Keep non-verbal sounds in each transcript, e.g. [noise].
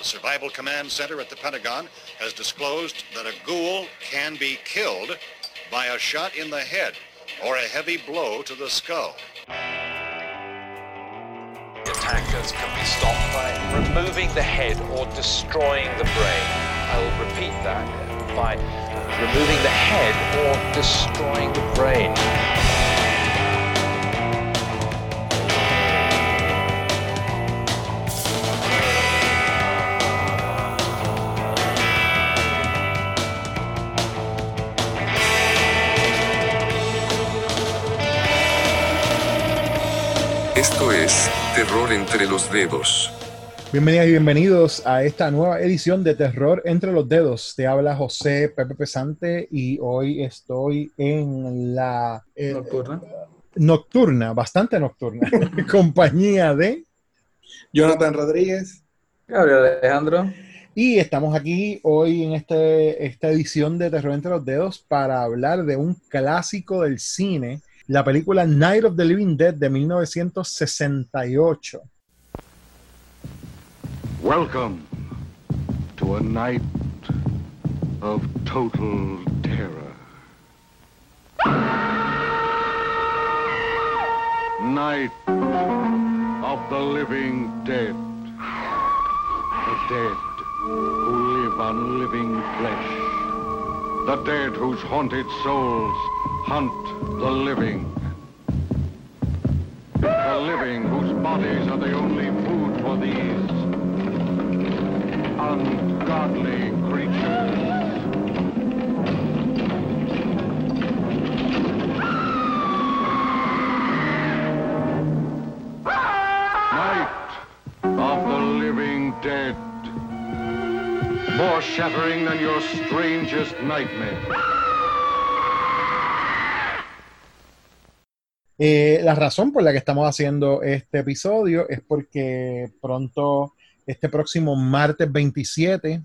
The Survival Command Center at the Pentagon has disclosed that a ghoul can be killed by a shot in the head or a heavy blow to the skull. Attackers can be stopped by removing the head or destroying the brain. I will repeat that by removing the head or destroying the brain. Entre los dedos. Bienvenidas y bienvenidos a esta nueva edición de Terror entre los dedos. Te habla José Pepe Pesante y hoy estoy en la eh, Nocturna. nocturna, bastante nocturna, [laughs] compañía de Jonathan Rodríguez. Gabriel Alejandro. y estamos aquí hoy en este, esta edición de Terror entre los dedos para hablar de un clásico del cine, la película Night of the Living Dead de 1968. Welcome to a night of total terror. Night of the living dead. The dead who live on living flesh. The dead whose haunted souls hunt the living. The living whose bodies are the only food for these ungodly creatures. Night of the living dead. More shattering than your strangest nightmare. Eh, la razón por la que estamos haciendo este episodio es porque pronto, este próximo martes 27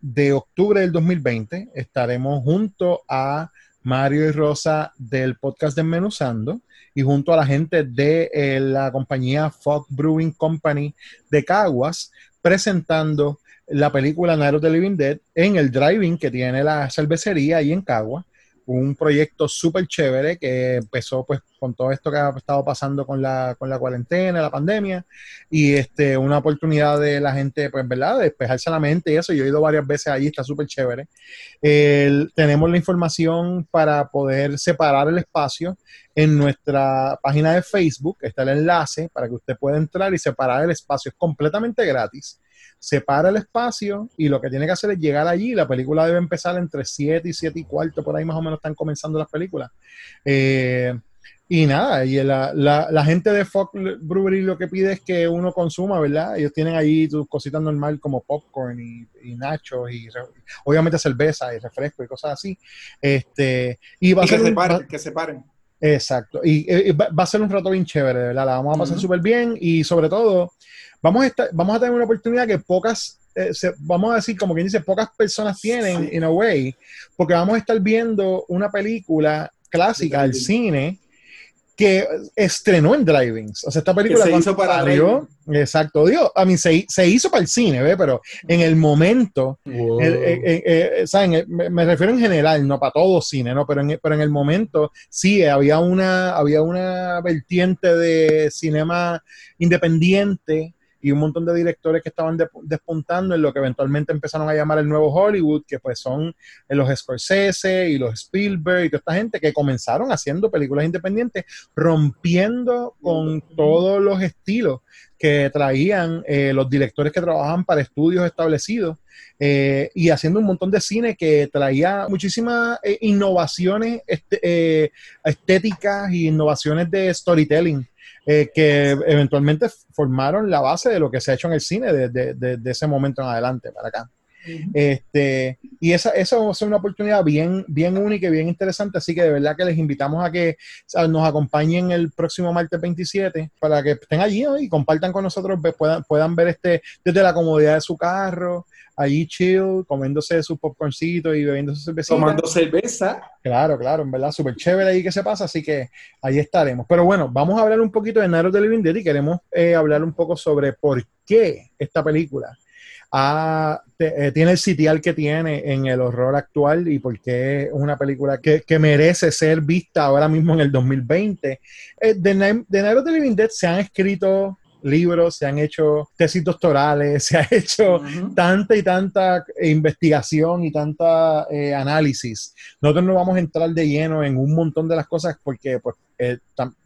de octubre del 2020, estaremos junto a Mario y Rosa del podcast Desmenuzando y junto a la gente de eh, la compañía Fog Brewing Company de Caguas presentando la película Night of the Living Dead en el driving que tiene la cervecería ahí en Caguas un proyecto súper chévere que empezó pues con todo esto que ha estado pasando con la, con la cuarentena, la pandemia, y este, una oportunidad de la gente, pues, ¿verdad? De despejarse la mente y eso. Yo he ido varias veces allí, está súper chévere. Tenemos la información para poder separar el espacio en nuestra página de Facebook, está el enlace para que usted pueda entrar y separar el espacio. Es completamente gratis separa el espacio y lo que tiene que hacer es llegar allí. La película debe empezar entre 7 y 7 y cuarto, por ahí más o menos están comenzando las películas. Eh, y nada, y la, la- la gente de Fox Brewery lo que pide es que uno consuma, ¿verdad? Ellos tienen ahí sus cositas normal como popcorn y, y nachos y re- obviamente cerveza y refresco y cosas así. Este, y va a que ser se un- paren, que se paren. Exacto. Y, eh, va, va a ser un rato bien chévere, ¿verdad? La vamos a pasar Ujú. súper bien y sobre todo vamos a, estar, vamos a tener una oportunidad que pocas, eh, se- vamos a decir, como quien dice, pocas personas tienen, in a way, porque vamos a estar viendo una película clásica del cine que estrenó en Drivings. O sea, esta película se hizo para salió- Exacto, digo, a mí se, se hizo para el cine, ¿ve? Pero en el momento el- eh, eh, ¿saben? Me, me refiero en general, no para todo cine, ¿no? Pero en, pero en el momento sí había una, había una vertiente de cinema independiente y un montón de directores que estaban de- despuntando en lo que eventualmente empezaron a llamar el nuevo Hollywood, que pues son eh, los Scorsese y los Spielberg y toda esta gente que comenzaron haciendo películas independientes, rompiendo con todos los estilos que traían eh, los directores que trabajaban para estudios establecidos eh, y haciendo un montón de cine que traía muchísimas innovaciones este- estéticas y innovaciones de storytelling eh, que eventualmente formaron la base de lo que se ha hecho en el cine desde de, de ese momento en adelante para acá. Este, y esa, esa va a ser una oportunidad bien, bien única y bien interesante, así que de verdad que les invitamos a que nos acompañen el próximo martes 27 para que estén allí ¿no? y compartan con nosotros, puedan, puedan ver este desde la comodidad de su carro, allí chill, comiéndose sus popcorncitos y bebiendo su cervecita. Tomando cerveza. Claro, claro, en verdad, súper chévere ahí que se pasa, así que ahí estaremos. Pero bueno, vamos a hablar un poquito de Night of the Living Dead y queremos eh, hablar un poco sobre por qué esta película ha- te- eh, tiene el sitial que tiene en el horror actual y por qué es una película que, que merece ser vista ahora mismo en el 2020. Eh, de, de Night of the Living Dead se han escrito libros, se han hecho tesis doctorales, [laughs] se ha hecho tanta y tanta investigación y tanta eh, análisis. Nosotros no vamos a entrar de lleno en un montón de las cosas porque, pues, eh,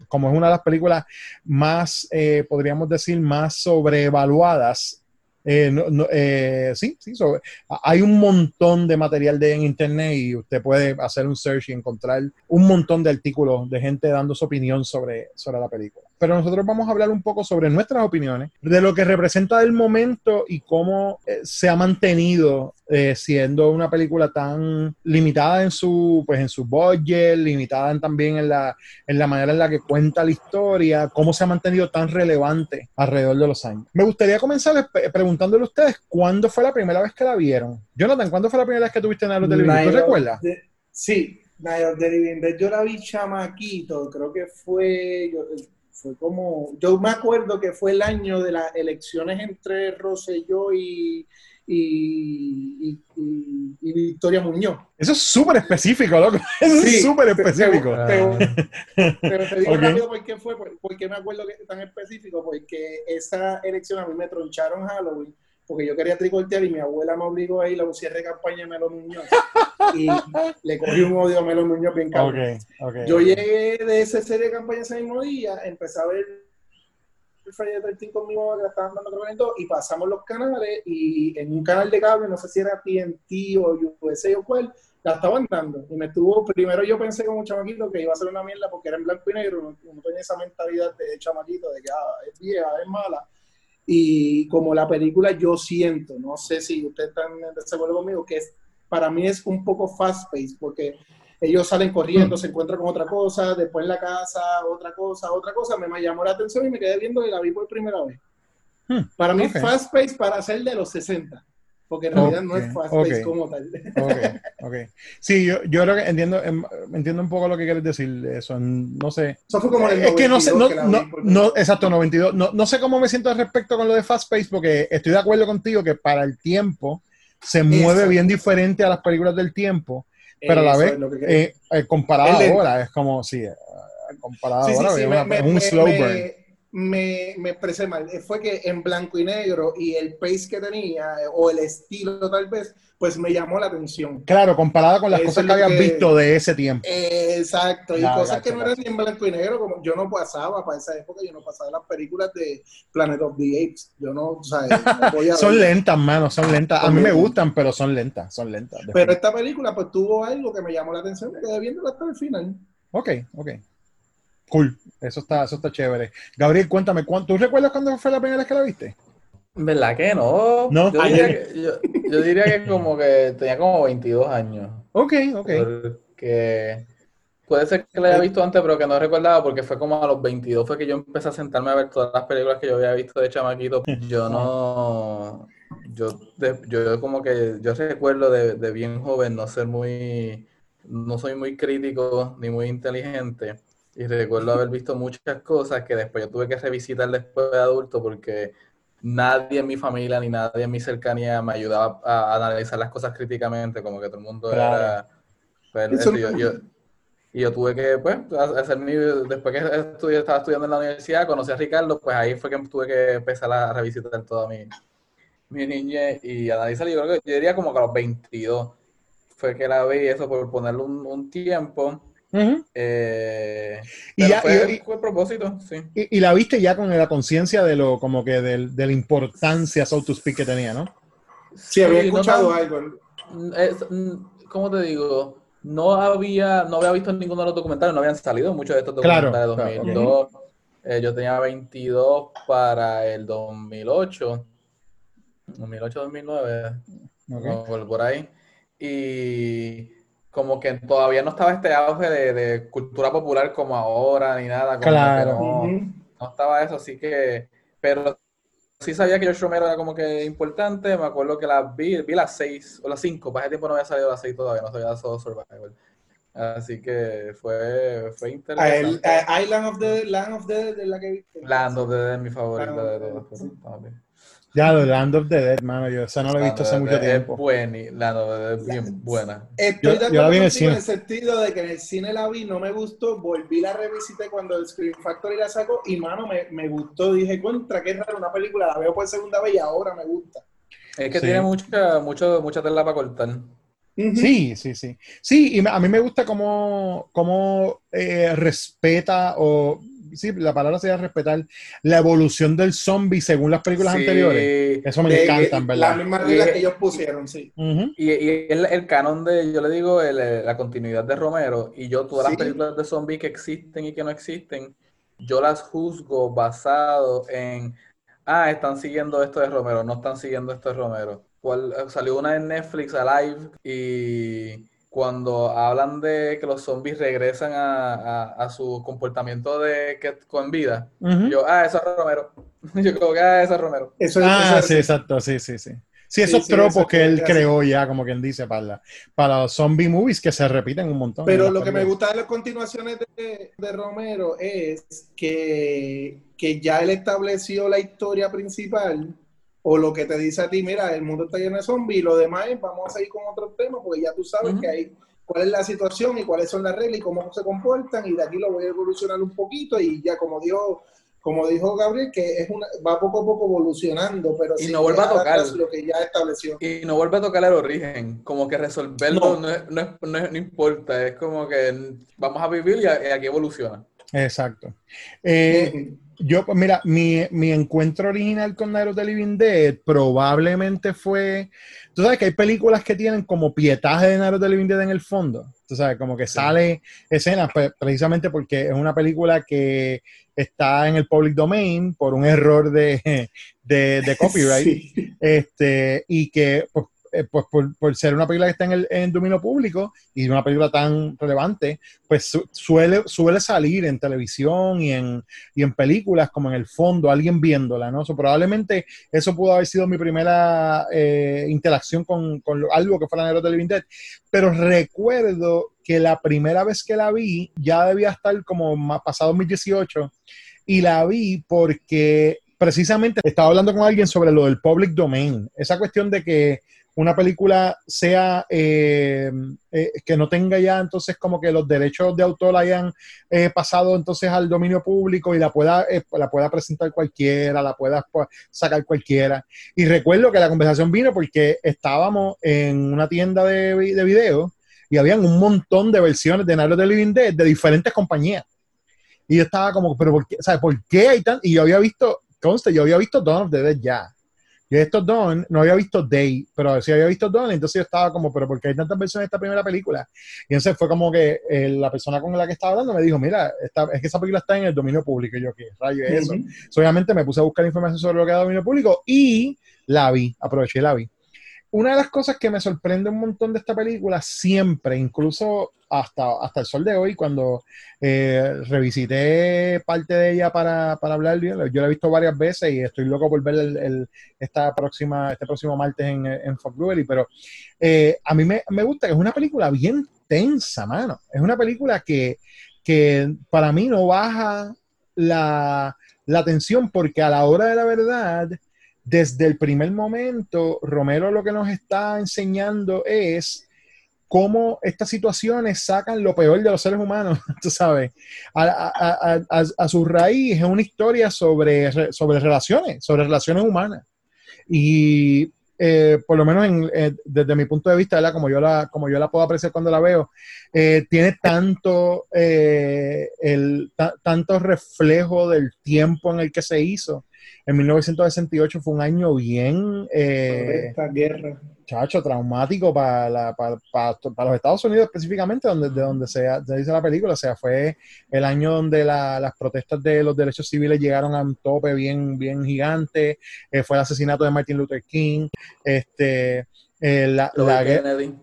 como es una de las películas más, eh, podríamos decir, más sobrevaluadas. eh, no- no, eh, sí, sí, sobre- hay un montón de material de en internet y usted puede hacer un search y encontrar un montón de artículos de gente dando su opinión sobre, sobre la película. Pero nosotros vamos a hablar un poco sobre nuestras opiniones, de lo que representa el momento y cómo eh, se ha mantenido eh, siendo una película tan limitada en su, pues, en su budget, limitada en- también en la, en la manera en la que cuenta la historia, cómo se ha mantenido tan relevante alrededor de los años. Me gustaría comenzar pe- preguntándole a ustedes cuándo fue la primera vez que la vieron. Jonathan, ¿cuándo fue la primera vez que tuviste en televisores? Night ¿Tú recuerdas? sí, Night of the Living Dead, yo la vi chamaquito, creo que fue, yo- fue como, yo me acuerdo que fue el año de las elecciones entre Rosselló y, y, y- y- y Victoria Muñoz. Eso es súper específico, loco. [laughs] Eso es Sí, súper te- te- específico. te- Pero te digo rápido por qué fue, por, por qué me acuerdo que es tan específico, porque esa elección a mí me troncharon Halloween, porque yo quería tricortear y mi abuela me obligó a ir a un cierre de campaña de Melo Muñoz. Y le cogí un odio a Melo Muñoz bien cabrón. Ok, ok. Yo llegué de esa serie de campaña ese mismo día, empecé a ver el Friday the 13 conmigo que la estaban dando creo que en dos, y pasamos los canales y en un canal de cable, no sé si era TNT o USA o cuál, la estaban dando. Y me estuvo, primero yo pensé como un chamaquito que iba a ser una mierda porque era en blanco y negro, no, no tenía esa mentalidad de chamaquito de que ah, es vieja, es mala. Y como la película yo siento, no sé si ustedes están de acuerdo conmigo, que es, para mí es un poco fast-paced porque ellos salen corriendo, se encuentran con otra cosa, después en la casa, otra cosa, otra cosa, me, me llamó la atención y me quedé viendo y la vi por primera vez. Hmm, Para mí ok. es fast pace para ser de los 60, porque en realidad no es fast pace ok. como tal. Ok, ok. Sí, yo, yo creo que entiendo, em, entiendo un poco lo que quieres decir. Eso, no sé. Eso fue como el Es que no sé, no, 92 que la vi no, no, exacto, 92. No, no sé cómo me siento al respecto con lo de Fast Pace, porque estoy de acuerdo contigo que para el tiempo se mueve Eso. bien diferente a las películas del tiempo, pero a la vez, eh, eh, comparada ahora, es como, sí, eh, comparada Sí, sí, ahora, sí, es me, una- me- un slow me- burn. Me- me expresé mal. Eh, Fue que en blanco y negro y el pace que tenía, eh, o el estilo tal vez, pues me llamó la atención. Claro, comparada con las Eso cosas que habías que- visto de ese tiempo. Exacto, y cosas gacho, que no eran ni en blanco y negro, como yo no pasaba para esa época, yo no pasaba las películas de Planet of the Apes. Yo no, o sea, no [laughs] podía Son lentas, mano, son lentas. A mí me gustan, pero son lentas, son lentas. Pero esta película pues tuvo algo que me llamó la atención, me quedé viéndola hasta el final. Ok, ok. Cool. Eso está, eso está chévere. Gabriel, cuéntame, ¿cuán- ¿tú recuerdas cuándo fue la primera vez que la viste? ¿Verdad que no? No. Yo diría que, yo, yo diría que como que tenía como 22 años. Ok, ok. Porque puede ser que la haya visto antes, pero que no recordaba porque fue como a los 22 fue que yo empecé a sentarme a ver todas las películas que yo había visto de chamaquito. Yo no... Yo, de- yo como que... Yo recuerdo de, de bien joven no ser muy... No soy muy crítico ni muy inteligente. Y recuerdo haber visto muchas cosas que después yo tuve que revisitar después de adulto porque nadie en mi familia ni nadie en mi cercanía me ayudaba a, analizar las cosas críticamente, como que todo el mundo Claro. era... Eso eso, yo- no- yo- y yo tuve que, pues, hacer mi... Después que estudié, estaba estudiando en la universidad, conocí a Ricardo, pues ahí fue que tuve que empezar a revisitar toda mi, mi niñez y analizar. Yo creo que yo diría como que a los 22 fue que la vi, eso por ponerle un, un tiempo. Eh, Y ya- fue, y- fue el propósito, sí. Y, y la viste ya con la conciencia de lo, como que del- de la importancia, so to speak, que tenía, ¿no? Sí, había Sí, escuchado algo. Es- mm, ¿Cómo te digo? No había, no había visto ninguno de los documentales, no habían salido muchos de estos Claro, documentales de claro, 2002. Eh, yo tenía 22 para el 2008, 2008-2009, Ok. como por, por ahí. Y como que todavía no estaba este auge de, de cultura popular como ahora, ni nada. Como que Claro. no- estaba eso, así que, pero sí sabía que George Romero era como que importante, me acuerdo que las vi, vi las seis o las cinco, para ese tiempo no había salido las seis todavía, no sabía solo Survival. Así que fue, fue A el- interesante. a Island of the Land of the de la que viste. Land of the Dead es mi favorita de todas. Ya, The Land of the Dead, mano, yo esa no la he visto hace mucho Es tiempo. buena, la novela es bien buena. Estoy Yo- de yo la acuerdo vi en en el sentido de que en el cine la vi, no me gustó, volví la revisité cuando el Screen Factory la sacó y mano, me, me gustó. Dije, contra, qué raro una película, la veo por segunda vez y ahora me gusta. Es que Sí. tiene mucha, mucho, mucha tela para cortar. Sí, sí, sí. Sí, y a mí me gusta cómo, cómo eh, respeta, o sí, la palabra sería respetar, la evolución del zombie según las películas Sí, anteriores. Eso me De- encanta, en Las verdad. mismas reglas Y- que ellos pusieron, sí. Y, y el, el canon de, yo le digo, el, eh, la continuidad de Romero, y yo todas Sí. las películas de zombies que existen y que no existen, yo las juzgo basado en, ah, están siguiendo esto de Romero, no están siguiendo esto de Romero. Eh, salió una en Netflix, Alive, y cuando hablan de que los zombies regresan a, a- a su comportamiento de que con vida, yo, ah, eso es Romero. [laughs] Yo creo que, ah, eso es Romero. Eso, Ah, eso- sí, exacto, sí, sí, sí. Sí, esos sí, tropos que él creó ya, como quien dice, para, la- para los zombie movies que se repiten un montón. Pero lo que me gusta de las continuaciones de, de Romero es que, que ya él estableció la historia principal o lo que te dice a ti, mira, el mundo está lleno de zombies y lo demás es, vamos a seguir con otros temas porque ya tú sabes que hay cuál es la situación y cuáles son las reglas y cómo se comportan y de aquí lo voy a evolucionar un poquito y ya como dijo como dijo Gabriel que es una va poco a poco evolucionando pero Y no vuelva a tocar. lo que ya estableció Y no vuelve a tocar el origen, como que resolverlo No. no, es- no, es- no es- no importa, es como que vamos a vivir y, a- y aquí evoluciona. Exacto. Eh. Yo, pues mira, mi, mi encuentro original con Night of the Living Dead probablemente fue. Tú sabes que hay películas que tienen como pietaje de Night of the Living Dead en el fondo. Tú sabes, como que sale escenas, precisamente porque es una película que está en el public domain por un error de, [laughs] de, de [laughs] copyright. Sí. este, y que pues, eh, pues, por, ser una película que está en el, dominio público y una película tan relevante, pues su- suele, suele salir en televisión y en, y en películas como en el fondo, alguien viéndola, ¿no? So, probablemente eso pudo haber sido mi primera eh, interacción con, algo que fuera Negro de Living Dead, pero recuerdo que la primera vez que la vi ya debía estar como más pasado 2018 y la vi porque precisamente estaba hablando con alguien sobre lo del public domain, esa cuestión de que una película sea eh, eh, que no tenga ya entonces como que los derechos de autor hayan eh, pasado entonces al dominio público y la pueda eh, la pueda presentar cualquiera, la pueda pues, sacar cualquiera. Y recuerdo que la conversación vino porque estábamos en una tienda de, de video y habían un montón de versiones de Night of the Living Dead de diferentes compañías. Y yo estaba como, pero ¿por qué? ¿Sabes por qué hay tan? Y yo había visto, conste, yo había visto Dawn the Dead ya. Yo estos Dawn, no había visto Day, pero sí había visto Dawn, entonces yo estaba como, pero ¿por qué hay tantas versiones de esta primera película? Y entonces fue como que eh, la persona con la que estaba hablando me dijo, mira, esta- es que esa película está en el dominio público. Y yo, ¿qué rayo es eso? So, obviamente me puse a buscar información sobre lo que era dominio público y la vi, aproveché y la vi. Una de las cosas que me sorprende un montón de esta película, siempre, incluso hasta, hasta el sol de hoy, cuando eh, revisité parte de ella para, para hablar, yo la he visto varias veces y estoy loco por ver el, el- esta próxima, este próximo martes en, en Fox pero eh, a mí me, me gusta que es una película bien tensa, mano. Es una película que, que para mí no baja la, la tensión porque a la hora de la verdad, desde el primer momento, Romero lo que nos está enseñando es cómo estas situaciones sacan lo peor de los seres humanos, [laughs] tú sabes. A, su raíz es una historia sobre, re- sobre relaciones, sobre relaciones humanas. Y eh, por lo menos en- eh, desde mi punto de vista. Como, yo la, como yo la puedo apreciar cuando la veo, eh, tiene tanto, eh, el, ta- tanto reflejo del tiempo en el que se hizo. En 1968 fue un año bien... eh, esta guerra chacho, traumático para, la- para, para- para los Estados Unidos específicamente, donde, de donde se, se dice la película. O sea, fue el año donde la- las protestas de los derechos civiles llegaron a un tope bien, bien gigante. Eh, fue el asesinato de Martin Luther King. Este, eh, la,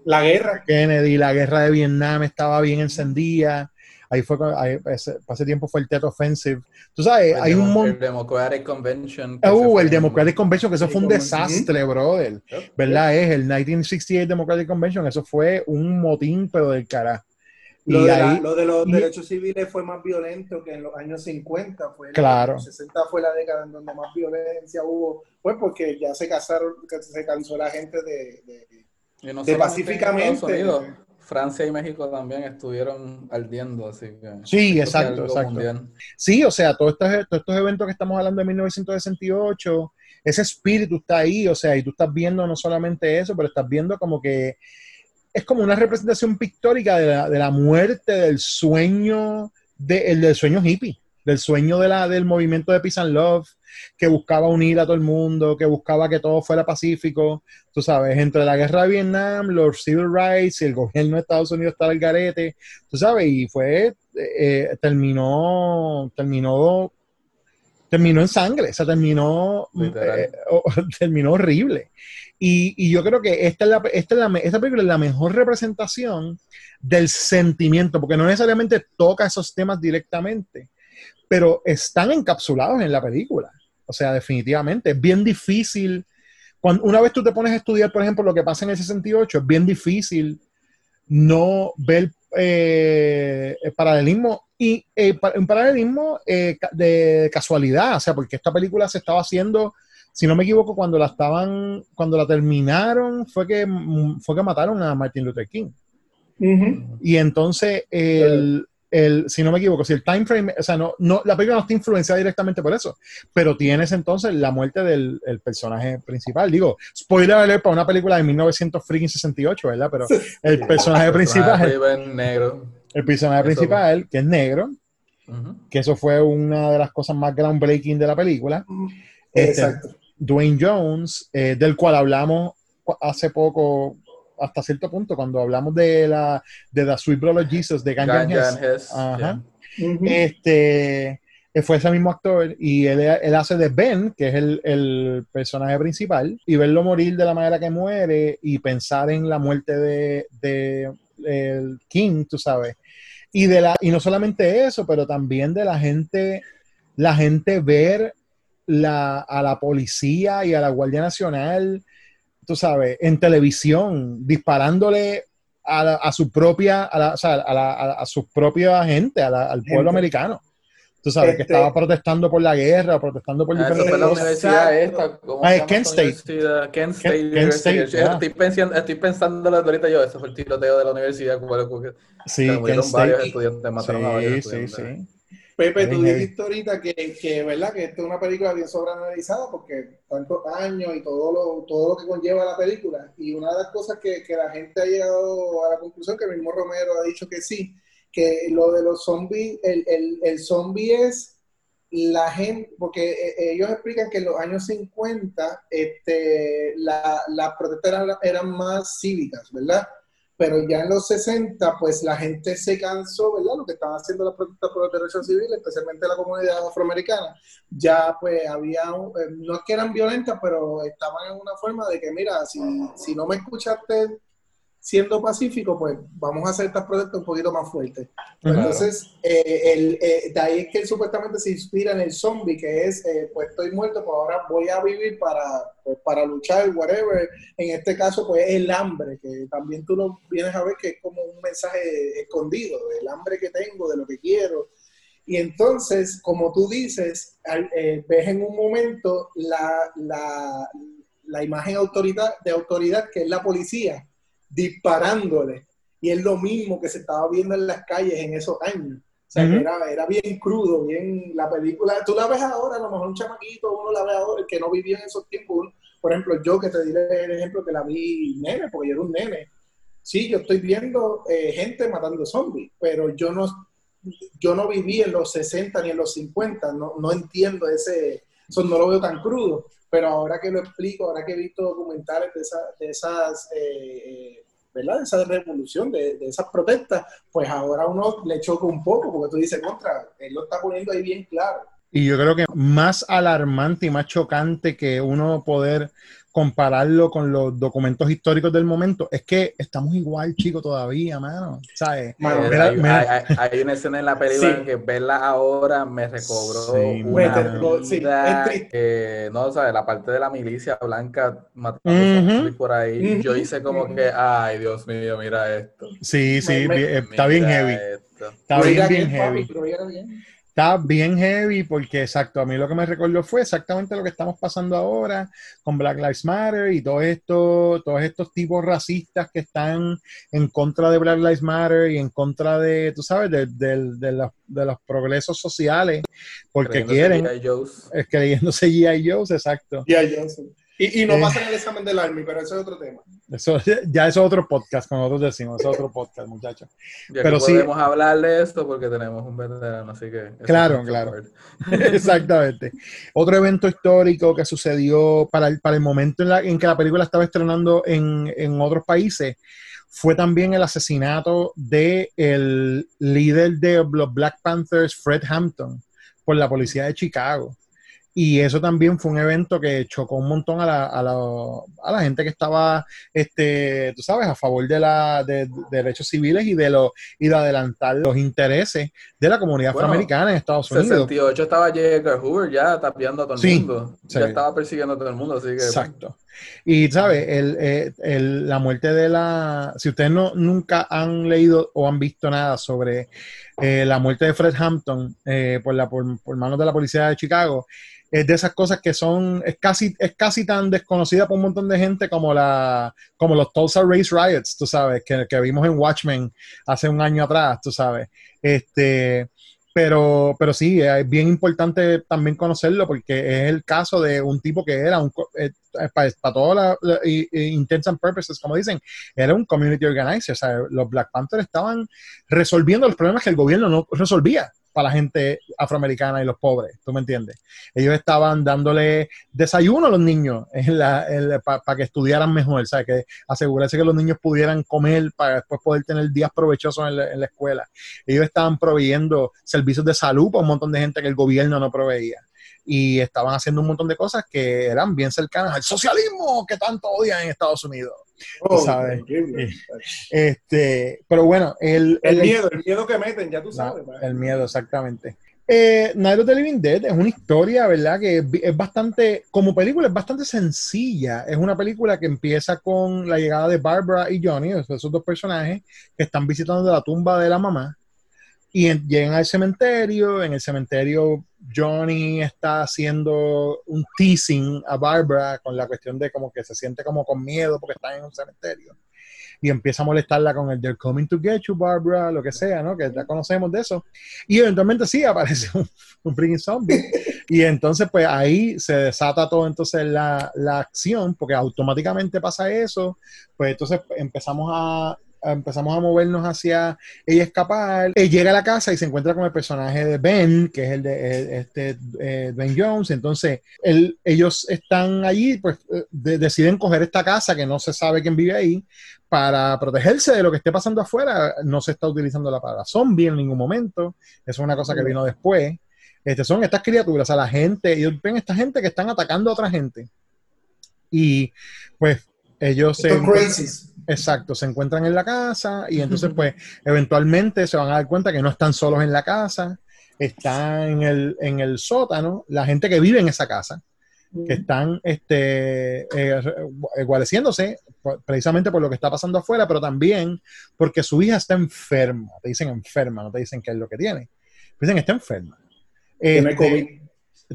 la guerra Kennedy, la guerra de Vietnam estaba bien encendida. Ahí fue, ahí, ese, ese tiempo fue el Tet Offensive. Tú sabes, El hay un montón. El Democratic Convention. Uh, el en- Democratic Convention, que eso fue un desastre, brother. ¿Verdad? Es el 1968 Democratic Convention, eso fue un motín, pero del cara. Lo Y de, la- ahí- lo de los y- derechos civiles fue más violento que en los años 50. Fue Claro. Los 60 fue la década en donde más violencia hubo. Pues porque ya se casaron, se cansó la gente de. de- De en pacíficamente. Francia y México también estuvieron ardiendo, así que... Sí, exacto, exacto. mundial. Sí, o sea, todos estos, todos estos eventos que estamos hablando de 1968, ese espíritu está ahí, o sea, y tú estás viendo no solamente eso, pero estás viendo como que es como una representación pictórica de la, de la muerte, del sueño, de, el del sueño hippie, del sueño de la, del movimiento de Peace and Love, que buscaba unir a todo el mundo, que buscaba que todo fuera pacífico, tú sabes, entre la guerra de Vietnam, los civil rights y el gobierno de Estados Unidos estaba al garete, tú sabes, y fue, eh, terminó, terminó, terminó en sangre, o sea, terminó, eh, [laughs] terminó horrible. Y, y yo creo que esta, es la, esta, es la, esta película es la mejor representación del sentimiento, porque no necesariamente toca esos temas directamente, pero están encapsulados en la película. O sea, definitivamente, es bien difícil. Cuando, una vez tú te pones a estudiar, por ejemplo, lo que pasa en el 68, es bien difícil no ver eh, el paralelismo y eh, un paralelismo eh, de casualidad, o sea, porque esta película se estaba haciendo, si no me equivoco, cuando la estaban, cuando la terminaron, fue que fue que mataron a Martin Luther King. Y entonces, el, el- si no me equivoco, si el time frame, o sea, no, no, la película no está influenciada directamente por eso, pero tienes entonces la muerte del el personaje principal. Digo, spoiler alert para una película de 1968, ¿verdad? Pero el personaje principal, Personaje negro. el personaje Eso. principal, que es negro, que eso fue una de las cosas más groundbreaking de la película. Este, Exacto. Dwayne Jones, eh, del cual hablamos hace poco, hasta cierto punto, cuando hablamos de la de The Sweet Brother Jesus de Ganjan Hess. Hess, Ajá. yeah. Ujú. Este eh, fue ese mismo actor y él, él hace de Ben, que es el, el personaje principal, y verlo morir de la manera que muere y pensar en la muerte de, de el King, tú sabes. Y de la y no solamente eso, pero también de la gente la gente ver la, a la policía y a la Guardia Nacional, tú sabes, en televisión, disparándole a, la- a su propia, a, la, o sea, a, la- a- a su propia gente, a la- al pueblo Gente. americano. Tú sabes, que Este- estaba protestando por la guerra, protestando por Ah, eso diferentes fue la universidad esta. ¿cómo Ah, es Kent State. Kent State Kent. State, ya. estoy, pensando, estoy pensándolo ahorita yo, ese fue el tiroteo de la universidad. Sí, Kent murieron varios State. estudiantes, mataron a varios Sí, sí, estudiantes. sí. Pepe, tú dijiste ahorita que, que, ¿verdad? que esta es una película bien sobreanalizada porque tantos años y todo lo, todo lo que conlleva la película. Y una de las cosas que, que la gente ha llegado a la conclusión, que el mismo Romero ha dicho que sí, que lo de los zombies, el, el, el zombie es la gente, porque eh, ellos explican que en los años 50 este, la- las protestas eran, eran más cívicas, ¿verdad? Pero ya en los 60, pues la gente se cansó, ¿verdad? Lo que estaban haciendo las protestas por los derechos civiles, especialmente la comunidad afroamericana, ya pues había, un- eh, no es que eran violentas, pero estaban en una forma de que, mira, si, si no me escuchaste siendo pacífico, pues vamos a hacer estas protestas un poquito más fuertes. Claro. Entonces, eh, el, eh, de ahí es que él supuestamente se inspira en el zombie, que es, eh, pues estoy muerto, pues ahora voy a vivir para, pues, para luchar, whatever. En este caso, pues el hambre, que también tú lo vienes a ver que es como un mensaje escondido, del hambre que tengo, de lo que quiero. Y entonces, como tú dices, eh, ves en un momento la, la, la imagen autoridad, de autoridad que es la policía disparándole. Y es lo mismo que se estaba viendo en las calles en esos años. O sea, que era, era bien crudo, bien la película. Tú la ves ahora, a lo mejor un chamaquito, uno la ve ahora, el que no vivía en esos tiempos. uno- por ejemplo, yo que te diré el ejemplo que la vi nene, porque yo era un nene. Sí, yo estoy viendo eh, gente matando zombies, pero yo no, yo no viví en los 60 ni en los 50, no, no entiendo ese, eso no lo veo tan crudo, pero ahora que lo explico, ahora que he visto documentales de, esa- de esas, eh, ¿verdad? Esa revolución, de, de esas protestas, pues ahora uno le choca un poco, porque tú dices, contra, él lo está poniendo ahí bien claro. Y yo creo que más alarmante y más chocante que uno poder compararlo con los documentos históricos del momento, es que estamos igual, chicos, todavía, mano. ¿Sabes? Mano, Mira, hay, mira. hay- hay- hay una escena en la película Sí. en que verla ahora me recobró Sí, una mano. Vida que, no, ¿sabes? La parte de la milicia blanca matando Ujú. zombies por ahí. Yo hice como que, ay, Dios mío, mira esto. Sí, sí, Me- me- bien- está bien heavy. esto. Está bien, papi, heavy. pero diga bien. Está bien heavy porque, exacto, a mí lo que me recordó fue exactamente lo que estamos pasando ahora con Black Lives Matter y todo esto, todos estos tipos racistas que están en contra de Black Lives Matter y en contra de, tú sabes, de, de- de los, de los progresos sociales, porque Creyéndose quieren, G.I. Joes. es creyéndose G.I. Joes, exacto. Ya, sí. Y, y no Eh. pasan el examen del Army, pero eso es otro tema. Eso, ya eso es otro podcast, como nosotros decimos, es otro podcast, muchachos. Pero sí- podemos hablar de esto porque tenemos un veterano, así que... Claro, claro. [laughs] [laughs] Exactamente. Otro evento histórico que sucedió para el, para el momento en, la- en que la película estaba estrenando en, en otros países fue también el asesinato de el líder de los Black Panthers, Fred Hampton, por la policía de Chicago. Y eso también fue un evento que chocó un montón a la, a la, a la gente que estaba, este, tú sabes, a favor de, la, de, de derechos civiles y de, lo, y de adelantar los intereses de la comunidad Bueno, afroamericana en Estados Unidos. 68 estaba J. Edgar Hoover ya tapeando a todo el Sí, mundo. sí. Ya estaba persiguiendo a todo el mundo, así que... Exacto. Y, ¿sabes? El, eh, el- la muerte de la... Si ustedes no, nunca han leído o han visto nada sobre eh, la muerte de Fred Hampton eh, por, la, por, por manos de la policía de Chicago, es de esas cosas que son... Es casi, es casi tan desconocida por un montón de gente como, la, como los Tulsa Race Riots, tú sabes, que, que vimos en Watchmen hace un año atrás, tú sabes. Este... Pero, pero sí, es bien importante también conocerlo porque es el caso de un tipo que era un, co- eh, para, todos los intents and purposes, como dicen, era un community organizer. O sea, los Black Panthers estaban resolviendo los problemas que el gobierno no resolvía para la gente afroamericana y los pobres, ¿tú me entiendes? Ellos estaban dándole desayuno a los niños para que estudiaran mejor, ¿sabes? Que asegurarse que los niños pudieran comer para después poder tener días provechosos en la, en la escuela. Ellos estaban proveyendo servicios de salud para un montón de gente que el gobierno no proveía y estaban haciendo un montón de cosas que eran bien cercanas al socialismo que tanto odian en Estados Unidos. Oh, sabes. increíble. Este, pero bueno, el, El el- miedo, el miedo que meten, ya tú sabes. el miedo, exactamente. Eh, Night of the Living Dead es una historia, ¿verdad? Que es, es bastante, como película, es bastante sencilla. Es una película que empieza con la llegada de Barbara y Johnny, esos dos personajes que están visitando la tumba de la mamá. Y llegan al cementerio. En el cementerio, Johnny está haciendo un teasing a Barbara con la cuestión de como que se siente como con miedo porque está en un cementerio. Y empieza a molestarla con el They're coming to get you, Barbara, lo que sea, ¿no? Que ya conocemos de eso. Y eventualmente sí aparece un, un freaking zombie. Y entonces, pues ahí se desata todo entonces la, la acción, porque automáticamente pasa eso. Pues entonces empezamos a empezamos a movernos hacia ella escapar. Él llega a la casa y se encuentra con el personaje de Ben, que es el de el- este eh, Ben Jones. Entonces, él- ellos están allí, pues eh, de- deciden coger esta casa que no se sabe quién vive ahí para protegerse de lo que esté pasando afuera. No se está utilizando la palabra zombie en ningún momento. Eso es una cosa que vino después. Este, son estas criaturas, a la gente, ellos ven esta gente que están atacando a otra gente. Y pues ellos se... Crazies. Exacto, se encuentran en la casa y entonces pues eventualmente se van a dar cuenta que no están solos en la casa, están en el, en el sótano, la gente que vive en esa casa, que están este, eh, guareciéndose por- precisamente por lo que está pasando afuera, pero también porque su hija está enferma, te dicen enferma, no te dicen qué es lo que tiene, dicen está enferma. Tiene Este, COVID.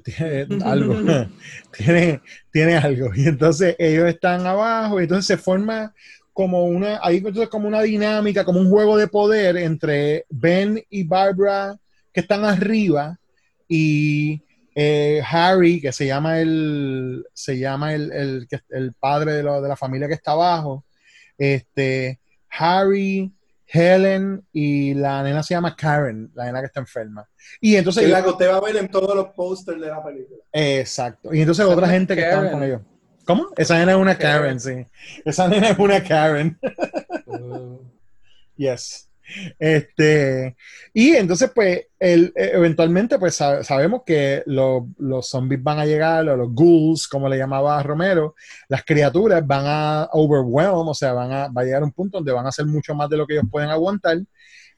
tiene algo, [laughs] tiene, tiene algo. Y entonces ellos están abajo y entonces se forma como una, ahí entonces como una dinámica, como un juego de poder entre Ben y Barbara que están arriba y eh, Harry, que se llama el, se llama el, el, el padre de, lo- de la familia que está abajo, este, Harry, Helen y la nena se llama Karen, la nena que está enferma. Y entonces es la que usted va a ver en todos los pósters de la película. Exacto. Y entonces otra gente que Karen. con ellos. ¿Cómo? Esa nena es una Karen, sí. Esa nena es una Karen. Uh, Yes. Este, y entonces, pues, el, eh, eventualmente, pues sa- sabemos que lo- los zombies van a llegar, o los ghouls, como le llamaba Romero, las criaturas van a overwhelm, o sea, van a, va a llegar un punto donde van a hacer mucho más de lo que ellos pueden aguantar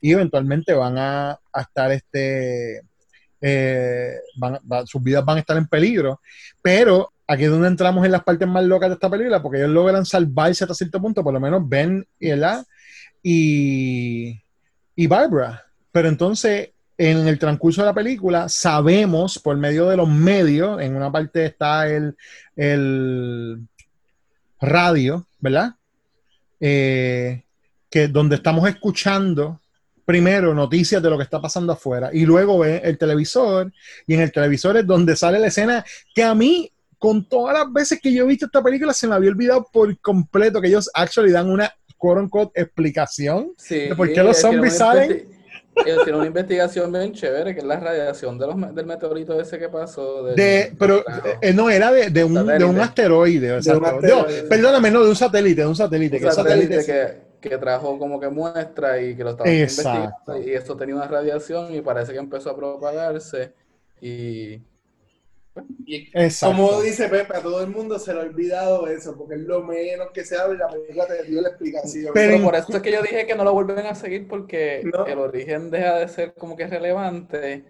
y eventualmente van a, a estar, este, eh, van- va- sus vidas van a estar en peligro, pero aquí es donde entramos en las partes más locas de esta película, porque ellos logran salvarse hasta cierto punto, por lo menos Ben y Ella y, y Barbara. Pero entonces, en el transcurso de la película, sabemos por medio de los medios, en una parte está el, el radio, ¿verdad? Eh, que donde estamos escuchando primero noticias de lo que está pasando afuera y luego ve el televisor y en el televisor es donde sale la escena que a mí con todas las veces que yo he visto esta película se me había olvidado por completo que ellos actually dan una quote unquote explicación Sí, ¿De por qué los zombies salen? Ellos tienen una investigación bien chévere, que es la radiación de los, del meteorito ese que pasó. del- de pero del- eh, no era de, de un, de un asteroide, exacto. asteroide. No, perdóname no de un satélite de un satélite, que un el satélite satélite que, que trajo como que muestra y que lo estaban Exacto. investigando y esto tenía una radiación y parece que empezó a propagarse y Y Exacto. como dice Pepe, a todo el mundo se le ha olvidado eso, porque es lo menos que se habla, la película te dio la explicación. Pero Pero por eso es que yo dije que no lo vuelven a seguir porque No. el origen deja de ser como que relevante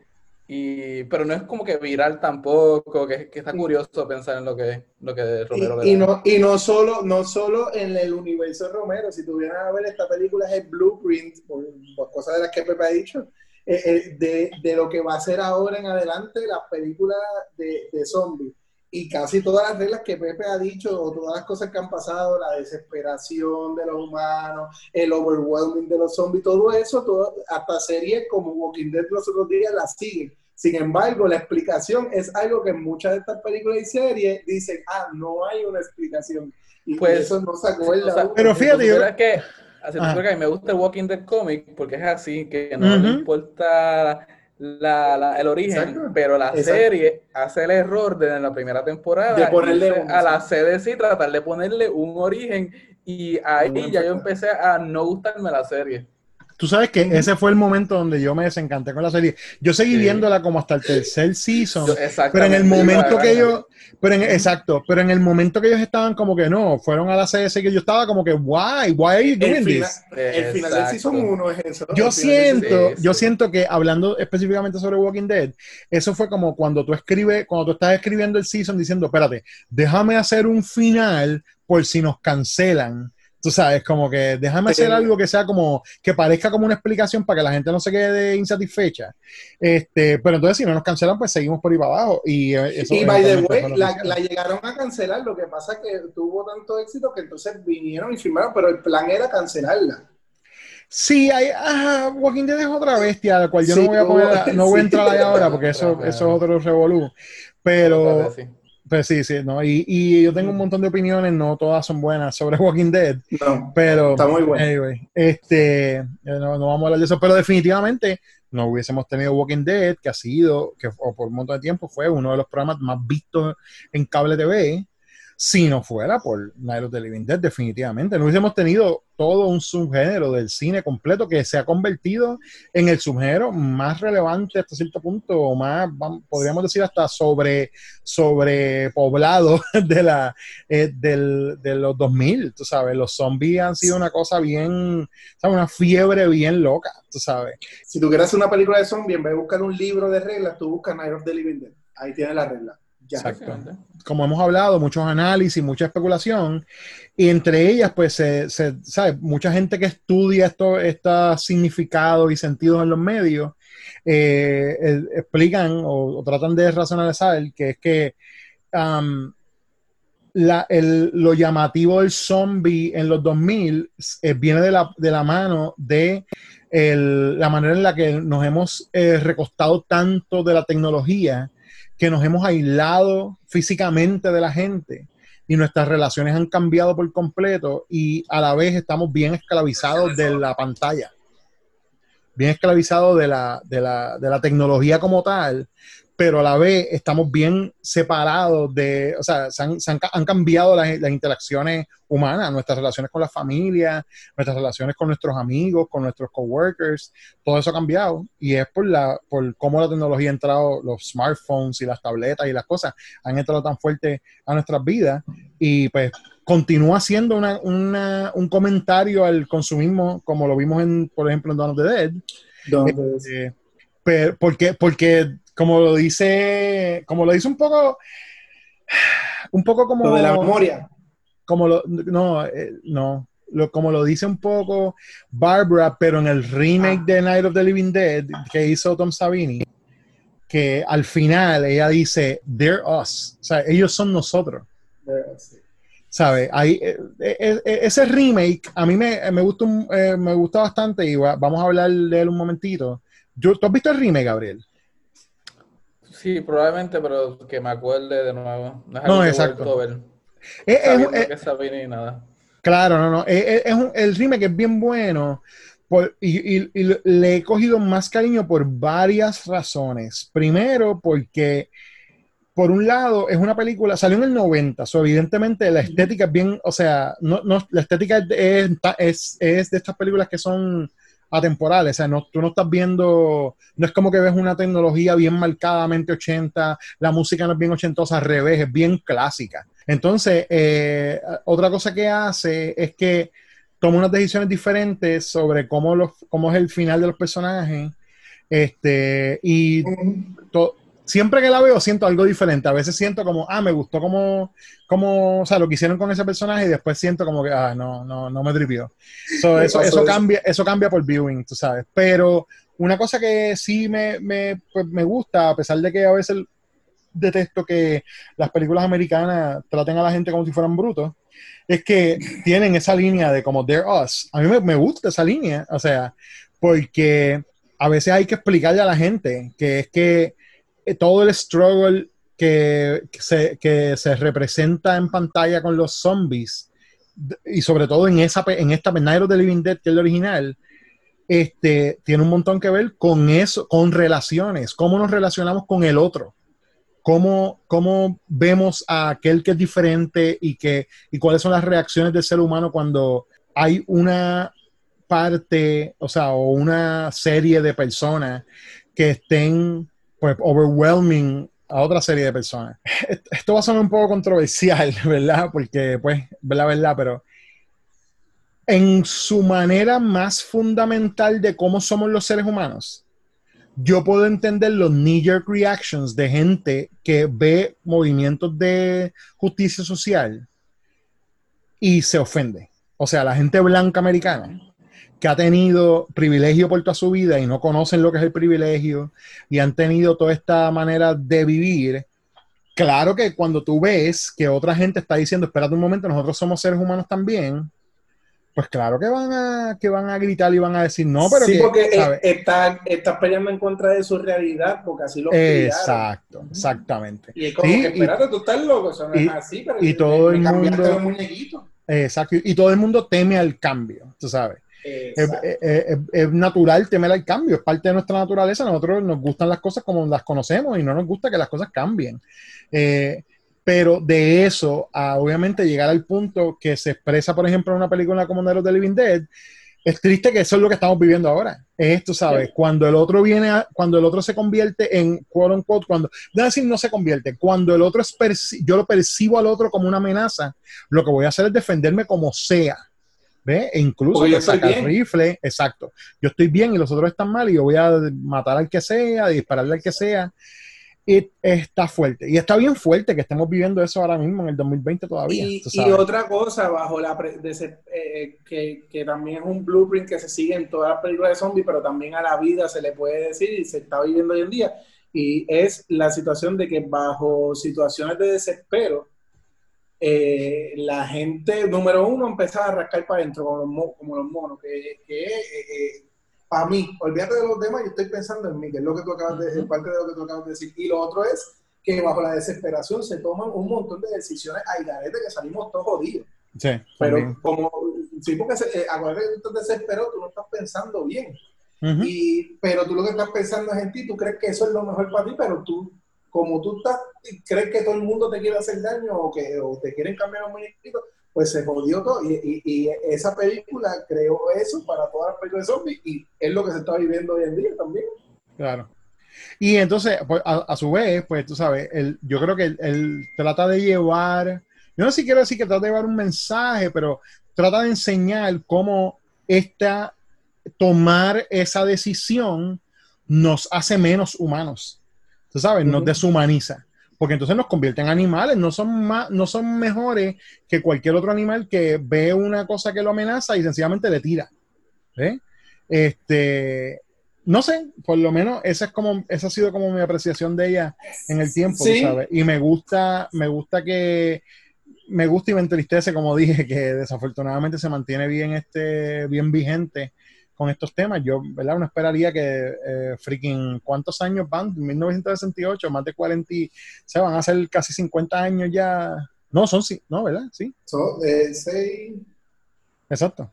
y pero no es como que viral tampoco, que, que está curioso pensar en lo que lo que Romero le y, y no, y no solo, no solo en el universo Romero, si tuvieran a ver esta película es el blueprint, por, por cosas de las que Pepe ha dicho, eh, eh, de, de lo que va a ser ahora en adelante las películas de, de zombies. Y casi todas las reglas que Pepe ha dicho, o todas las cosas que han pasado, la desesperación de los humanos, el overwhelming de los zombies, todo eso, todo, hasta series como Walking Dead los otros días las siguen. Sin embargo, la explicación es algo que en muchas de estas películas y series dicen, ah, no hay una explicación. Y Pues, eso no se acuerda. O sea. Pero fíjate, yo- que, así supieras que a mí me gusta el Walking Dead comic porque es así, que no le Ujú. importa la- la- el origen, Exacto. pero la Exacto. serie hace el error de en la primera temporada De ponerle irse un- a la CDC tratar de ponerle un origen y ahí ya yo empecé a no gustarme la serie. Tú sabes que ese fue el momento donde yo me desencanté con la serie. Yo seguí Sí. viéndola como hasta el tercer season. Yo- Pero en el momento que ellos, pero en, exacto, pero en el momento que ellos estaban como que no, fueron a la CS que yo estaba como que, why, why are you doing el, fina- this? el final del season 1 es eso. Yo El final del siento, sí, yo siento que hablando específicamente sobre Walking Dead, eso fue como cuando tú escribes, cuando tú estás escribiendo el season diciendo, espérate, déjame hacer un final por si nos cancelan. Tú sabes, como que déjame Sí. hacer algo que sea como, que parezca como una explicación para que la gente no se quede insatisfecha. Este, pero entonces si no nos cancelan, pues seguimos por ahí para abajo. Y, eh, eso Y by the way, la, llegaron a cancelar, lo que pasa es que tuvo tanto éxito que entonces vinieron y firmaron, pero el plan era cancelarla. Sí, hay, ah, Walking Dead es otra bestia, a la cual yo Sí, no voy a poner, a- no voy a [laughs] entrar ahí ahora porque eso, eso es otro revolú. Pero. Pues sí, sí, ¿no? Y, y yo tengo un montón de opiniones, no todas son buenas sobre Walking Dead, No, pero Está muy bueno. anyway, este, eh, no, no vamos a hablar de eso, pero definitivamente no hubiésemos tenido Walking Dead, que ha sido, que o por un montón de tiempo fue uno de los programas más vistos en cable TV, si no fuera por Night of the Living Dead, definitivamente. No hubiésemos tenido todo un subgénero del cine completo que se ha convertido en el subgénero más relevante hasta cierto punto, o más, podríamos decir, hasta sobre sobrepoblado [laughs] de, la, eh, del, de los 2000, tú sabes. Los zombies han sido una cosa bien, ¿sabes? Una fiebre bien loca, tú sabes. Si tú quieres hacer una película de zombies, en vez de buscar un libro de reglas, tú buscas Night of the Living Dead. Ahí tienes la regla. Ya. Exacto. como hemos hablado, muchos análisis, mucha especulación, y entre ellas, pues, se, se- ¿sabe? mucha gente que estudia esto, estos significados y sentidos en los medios, eh, eh, explican o, o tratan de racionalizar que es que um, la- el- lo llamativo del zombie en los 2000 eh, viene de la, de la mano de el- la manera en la que nos hemos eh, recostado tanto de la tecnología que nos hemos aislado físicamente de la gente y nuestras relaciones han cambiado por completo y a la vez estamos bien esclavizados de la pantalla, bien esclavizados de la, de la, de la tecnología como tal, pero a la vez estamos bien separados de, o sea, se han, se han, han cambiado las, las, interacciones humanas, nuestras relaciones con la familia, nuestras relaciones con nuestros amigos, con nuestros coworkers, todo eso ha cambiado y es por, la, por cómo la tecnología ha entrado, los smartphones y las tabletas y las cosas han entrado tan fuerte a nuestras vidas y pues continúa siendo una, una, un comentario al consumismo como lo vimos en, por ejemplo, en Dawn of the Dead. Eh, pero, porque, porque como lo dice, como lo dice un poco, un poco como... Lo de la memoria. Como lo, no, eh, no, lo, como lo dice un poco Barbara, pero en el remake Ah. de Night of the Living Dead que hizo Tom Savini, que al final ella dice, they're us, o sea, ellos son nosotros. Sí. ¿Sabe? Ahí, eh, eh, eh, ese remake a mí me, me, gusta, un- me gusta bastante y va- vamos a hablar de él un momentito. Yo, ¿Tú has visto el remake, Gabriel? Sí, probablemente, pero que me acuerde de nuevo. No es No, exacto. ver. Es- es- que nada. Claro, no, no. Es, es- un- el remake es bien bueno por- y, y- y le he cogido más cariño por varias razones. Primero, porque por un lado es una película, salió en el 90, so, evidentemente la estética es bien, o sea, no, no, la estética es, es, es- es de estas películas que son atemporales, o sea, no, tú no estás viendo, no es como que ves una tecnología bien marcadamente 80, la música no es bien ochentosa, al revés, es bien clásica. Entonces, eh, otra cosa que hace es que toma unas decisiones diferentes sobre cómo, los, cómo es el final de los personajes. Este, y to- siempre que la veo siento algo diferente. A veces siento como, ah, me gustó como, como o sea, lo que hicieron con ese personaje y después siento como que, ah, no, no, no me tripió. So, eso, eso, eso. cambia, eso cambia por viewing, tú sabes. Pero una cosa que sí me, me, pues, me gusta, a pesar de que a veces detesto que las películas americanas traten a la gente como si fueran brutos, es que tienen esa línea de como they're us. A mí me, me gusta esa línea, o sea, porque a veces hay que explicarle a la gente que es que todo el struggle que, se, que se representa en pantalla con los zombies, y sobre todo en, esa, en esta Night of the Living Dead, que es el original, este, tiene un montón que ver con eso, con relaciones, cómo nos relacionamos con el otro cómo, cómo vemos a aquel que es diferente y, que, y cuáles son las reacciones del ser humano cuando hay una parte, o sea, o una serie de personas que estén pues overwhelming a otra serie de personas. Esto va a sonar un poco controversial, [laughs] ¿verdad? Porque pues, la verdad, pero en su manera más fundamental de cómo somos los seres humanos, yo puedo entender los knee-jerk reactions de gente que ve movimientos de justicia social y se ofende. O sea, la gente blanca americana que ha tenido privilegio por toda su vida y no conocen lo que es el privilegio y han tenido toda esta manera de vivir. Claro que cuando tú ves que otra gente está diciendo, espérate un momento, nosotros somos seres humanos también, pues claro que van a, que van a gritar y van a decir, no, pero sí, que, porque eh, ¿sabes? está, estás peleando en contra de su realidad, porque así lo criaron. Exacto, exactamente. Y es como Sí, que, y- espérate, tú estás loco, eso no y- es así, pero y todo me el mundo- los muñequitos. Exacto. Y todo el mundo teme al cambio, tú sabes. Es, natural temer al cambio, es parte de nuestra naturaleza. Nosotros nos gustan las cosas como las conocemos y no nos gusta que las cosas cambien. Eh, pero de eso a obviamente llegar al punto que se expresa, por ejemplo, en una película como of the Living Dead, es triste que eso es lo que estamos viviendo ahora. Es esto, ¿sabes? Cuando el otro viene, a- cuando el otro se convierte en, quote unquote, cuando, no decir no se convierte, cuando el otro es, yo lo percibo al otro como una amenaza, lo que voy a hacer es defenderme como sea. ¿Ve? E incluso yo sacar rifle, exacto. Yo estoy bien y los otros están mal y yo voy a matar al que sea, dispararle al que sea. Y está fuerte. Y está bien fuerte que estemos viviendo eso ahora mismo en el 2020 todavía. Y, otra cosa, bajo la pre- de ese- eh, que, que también es un blueprint que se sigue en todas las películas de zombies, pero también a la vida se le puede decir y se está viviendo hoy en día, y es la situación de que bajo situaciones de desespero, eh, la gente, número uno, empezaba a rascar para adentro como los, mo- como los monos, que, que eh, para mí, olvídate de los demás, yo estoy pensando en mí, que es lo que tú acabas de, Ujú. parte de lo que tú acabas de decir. Y lo otro es que bajo la desesperación se toman un montón de decisiones ay, garete, que salimos todos jodidos. Sí, Pero también. como, sí, porque se, eh, acuérdate que tú estás desesperado, tú no estás pensando bien. Ujú. y, pero tú lo que estás pensando es en ti, tú crees que eso es lo mejor para ti, pero tú como tú estás, crees que todo el mundo te quiere hacer daño o que o te quieren cambiar los muñequitos, pues se jodió todo. Y, y- esa película creó eso para todas las películas de zombies y es lo que se está viviendo hoy en día también. Claro. Y entonces, pues, a, a su vez, pues tú sabes, él, yo creo que él, él trata de llevar, yo no sé si quiero decir que trata de llevar un mensaje, pero trata de enseñar cómo esta, tomar esa decisión nos hace menos humanos. Tú sabes, nos deshumaniza. Porque entonces nos convierte en animales, no son, más, no son mejores que cualquier otro animal que ve una cosa que lo amenaza y sencillamente le tira. Este, no sé, por lo menos esa es como, esa ha sido como mi apreciación de ella en el tiempo, Sí. ¿sabes? Y me gusta, me gusta que, me gusta y me entristece, como dije, que desafortunadamente se mantiene bien este, bien vigente con estos temas. Yo, ¿verdad? Uno esperaría que eh, freaking, ¿cuántos años van? 1968, más de 40, y- se van a hacer casi 50 años ya. No, son sí, no, ¿verdad? Sí, So, eh, seis- exacto.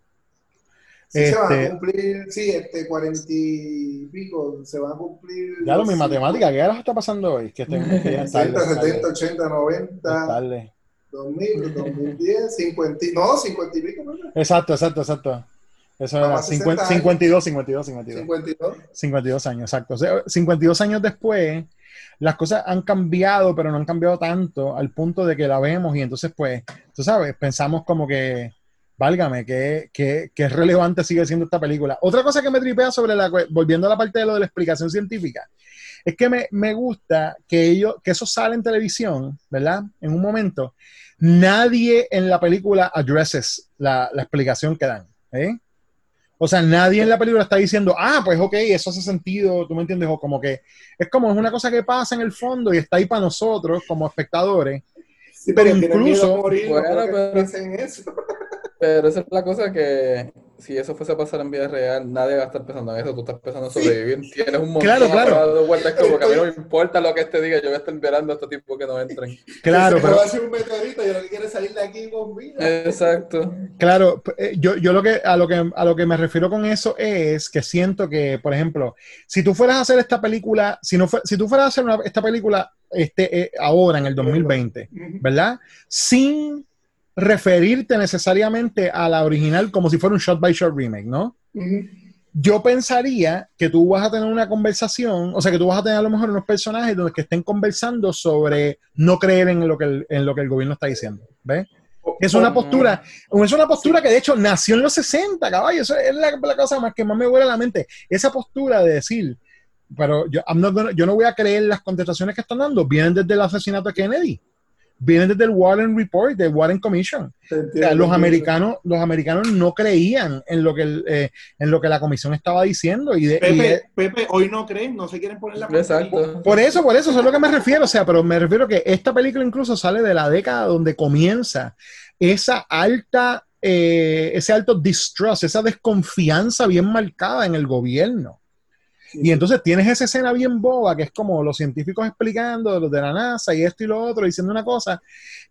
sí se van Este- a cumplir, sí, este, cuarenta y pico, se van a cumplir. Ya lo, mi los matemática, ¿qué hora está pasando hoy? Que tengo que ya tarde, 60, es tarde, 70, 80, es 90, tarde. 2000, 2010, 50, y- no, 50 y pico, ¿verdad? Exacto, exacto, exacto. Eso era Vamos a 50 60 años. 52, 52, 52. 52. 52 años, exacto. O sea, 52 años después, las cosas han cambiado, pero no han cambiado tanto al punto de que la vemos y entonces, pues, tú sabes, pensamos como que, válgame, que, que, que relevante sigue siendo esta película. Otra cosa que me tripea sobre la, volviendo a la parte de lo de la explicación científica, es que me, me gusta que ellos, que eso sale en televisión, ¿verdad? En un momento, nadie en la película addresses la, la explicación que dan, ¿eh? O sea, nadie en la película está diciendo, ah, pues ok, eso hace sentido, tú me entiendes, o como que es como es una cosa que pasa en el fondo y está ahí para nosotros como espectadores. Sí, Pero incluso- miedo a morir, no Bueno, que pero- eso. Pero esa es la cosa que si eso fuese a pasar en vida real, nadie va a estar pensando en eso. Tú estás pensando en sobrevivir. Tienes un montón Claro, claro. de vueltas como que a mí no me importa lo que este diga, yo voy a estar esperando a estos tipos que no entren. Claro, pero va a hacer un meteorito y lo que quiere es salir de aquí con vida. Exacto. Claro, eh, yo, yo lo que a lo que a lo que me refiero con eso es que siento que, por ejemplo, si tú fueras a hacer esta película, si no fue- si tú fueras a hacer una- esta película este eh, ahora en el 2020, Ujú. ¿verdad? Sin referirte necesariamente a la original como si fuera un shot by shot remake, ¿no? Ujú. Yo pensaría que tú vas a tener una conversación, o sea, que tú vas a tener a lo mejor unos personajes donde que estén conversando sobre no creer en lo que el, en lo que el gobierno está diciendo, ¿ves? Es una postura, es una postura que de hecho nació en los 60, caballo. Eso es la, la cosa más que más me huele a la mente. Esa postura de decir, pero yo, I'm not gonna- yo no voy a creer las contestaciones que están dando, vienen desde el asesinato de Kennedy, vienen desde el Warren Report, del Warren Commission. O sea, los americanos, los americanos no creían en lo que el, eh, en lo que la comisión estaba diciendo y, de, y Pepe, Pepe, hoy no creen, no se quieren poner la. Exacto. por eso, por eso, eso es lo que me refiero. O sea, pero me refiero que esta película incluso sale de la década donde comienza esa alta, eh, ese alto distrust, esa desconfianza bien marcada en el gobierno. Y entonces tienes esa escena bien boba que es como los científicos explicando de los de la NASA y esto y lo otro, diciendo una cosa.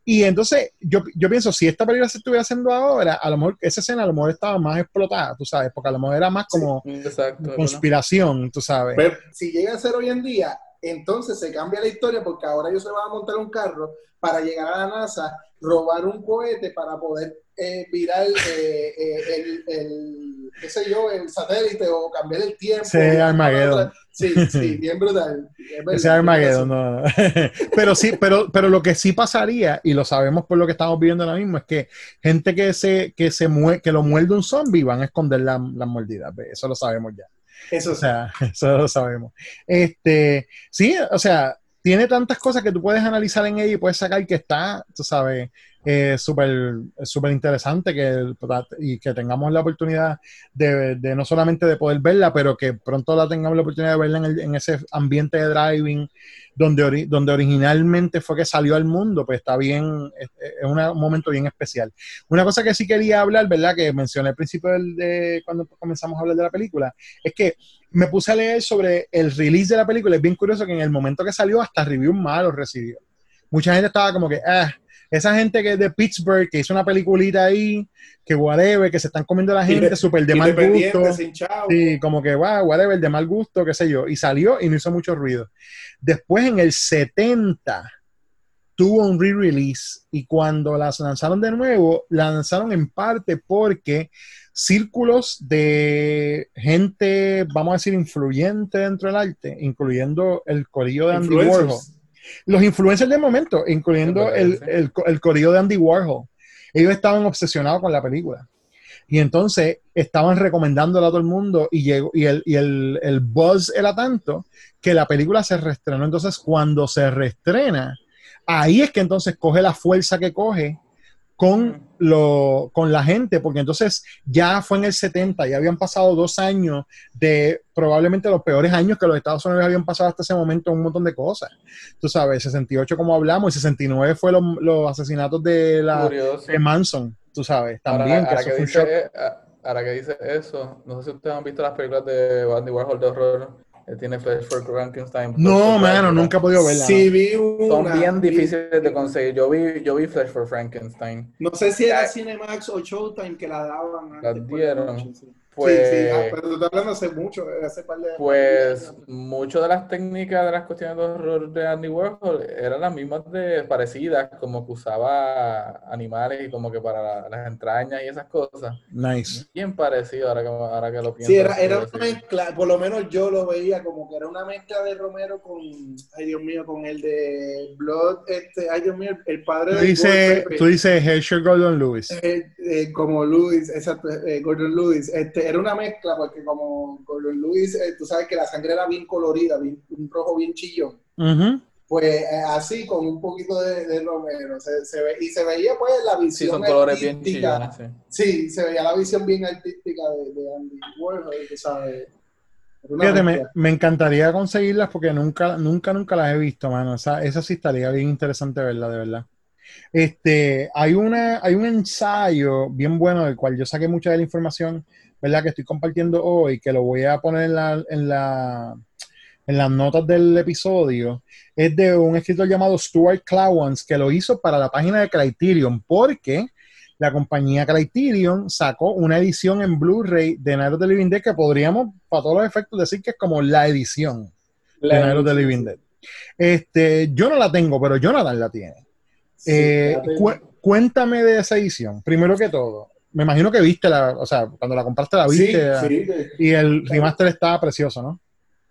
Y entonces yo, yo pienso, si esta película se estuviera haciendo ahora, a lo mejor esa escena a lo mejor estaba más explotada, tú sabes, porque a lo mejor era más como Exacto. ¿verdad? conspiración, tú sabes. Pero si llega a ser hoy en día, entonces se cambia la historia porque ahora ellos se van a montar un carro para llegar a la NASA, robar un cohete para poder eh, virar eh, eh, el, el, qué sé yo, el satélite o cambiar el tiempo. Sí, Armageddon. Sí, sí, bien brutal. Es verdad, Ese Armageddon, no, no. [laughs] pero sí, pero, pero lo que sí pasaría, y lo sabemos por lo que estamos viviendo ahora mismo, es que gente que se, que se mue- que lo muerde un zombie van a esconder la- las mordidas. ve, Eso lo sabemos ya. Eso O sea, [laughs] eso lo sabemos. Este, sí, o sea, tiene tantas cosas que tú puedes analizar en ella y puedes sacar que está, tú sabes, eh, súper súper interesante que, y que tengamos la oportunidad de, no solamente de poder verla, pero que pronto la tengamos la oportunidad de verla en, el- en ese ambiente de driving donde, donde originalmente fue que salió al mundo, pues está bien, es, un momento bien especial. Una cosa que sí quería hablar, ¿verdad? Que mencioné al principio de cuando comenzamos a hablar de la película, es que me puse a leer sobre el release de la película. Es bien curioso que en el momento que salió, hasta review malos recibió. Mucha gente estaba como que, ah, esa gente que es de Pittsburgh, que hizo una peliculita ahí, que whatever, que se están comiendo la gente súper de mal gusto. sin. Sí, como que, wow, whatever, de mal gusto, qué sé yo. Y salió y no hizo mucho ruido. Después, en el 70, tuvo un re-release y cuando las lanzaron de nuevo, la lanzaron en parte porque círculos de gente, vamos a decir, influyente dentro del arte, incluyendo el corillo de Andy. Warhol. Los influencers del momento, incluyendo el, el, el corillo de Andy Warhol. Ellos estaban obsesionados con la película. Y entonces estaban recomendándole a todo el mundo y, llegó, y, el, y el, el buzz era tanto que la película se reestrenó. Entonces, cuando se reestrena, ahí es que entonces coge la fuerza que coge con, lo, con la gente, porque entonces ya fue en el 70, ya habían pasado dos años de probablemente los peores años que los Estados Unidos habían pasado hasta ese momento un montón de cosas. Tú sabes, 68 como hablamos, y 69 fue los, los asesinatos de la de Manson, tú sabes, también, ahora, que eh, ahora que dice eso, no sé si ustedes han visto las películas de Andy Warhol de horror. Tiene Flash for Frankenstein. No, mano, nunca he podido verla. Sí, vi Son una. bien vi- difíciles de conseguir. Yo vi, yo vi Flash for Frankenstein. No sé si era Cinemax o Showtime que la daban La antes la dieron. noche, sí. Pues, sí, sí, ah, pero tú estás hablando hace mucho, hace par de Pues muchas de las técnicas de las cuestiones de horror de Andy Warhol eran las mismas de parecidas, como que usaba animales y como que para la- las entrañas y esas cosas. Nice. Bien parecido ahora que, ahora que lo pienso. Sí, era, era así. una mezcla, por lo menos yo lo veía como que era una mezcla de Romero con, ay Dios mío, con el de Blood, este, ay Dios mío, el padre Tú de dices, Goldberg, tú dices Herschel Gordon Lewis. eh, eh, como Lewis, exacto, eh, Gordon Lewis, este, era una mezcla porque como Gordon Lewis, eh, tú sabes que la sangre era bien colorida, bien, un rojo bien chillón. Ujú. Pues eh, así, con un poquito de, de Romero, se, se ve, y se veía pues la Sí, visión son colores bien chillones, sí. Sí, se veía la visión bien artística de, de Andy Warhol, tú sabes. Fíjate, me, me encantaría conseguirlas porque nunca, nunca, nunca las he visto, mano. Esa, esa sí estaría bien interesante verla, de verdad. Este, hay una, hay un ensayo bien bueno del cual yo saqué mucha de la información, ¿verdad? Que estoy compartiendo hoy, que lo voy a poner en la, en la, en las notas del episodio. Es de un escritor llamado Stuart Clowans que lo hizo para la página de Criterion, porque la compañía Criterion sacó una edición en Blu-ray de Night of the Living Dead que podríamos, para todos los efectos, decir que es como la edición de Night of the Living Dead. Este, yo no la tengo, pero Jonathan la tiene. Sí, Eh, cu- cuéntame de esa edición, primero que todo. Me imagino que viste la, o sea, cuando la compraste la Sí, viste sí, de- y el remaster estaba precioso, ¿no?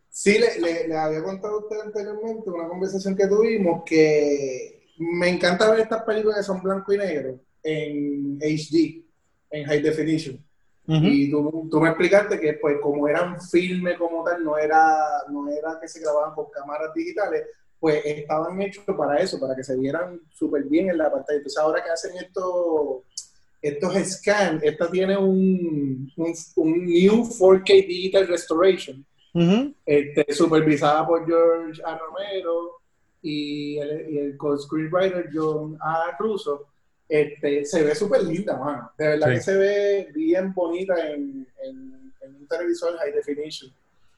Sí, le, le- le había contado a usted anteriormente una conversación que tuvimos que me encanta ver estas películas que son blanco y negro en HD, en High Definition. Ujú. Y tú, tú me explicaste que pues como eran filmes como tal, no era, no era que se grababan con cámaras digitales, pues estaban hechos para eso, para que se vieran súper bien en la pantalla. Entonces ahora que hacen estos estos scans, esta tiene un, un, un New 4K Digital Restoration Ujú. este, supervisada por George A. Romero y el, y el co-screenwriter John A. Russo, este, se ve súper linda, mano. De verdad Sí. que se ve bien bonita en, en- en un televisor high definition.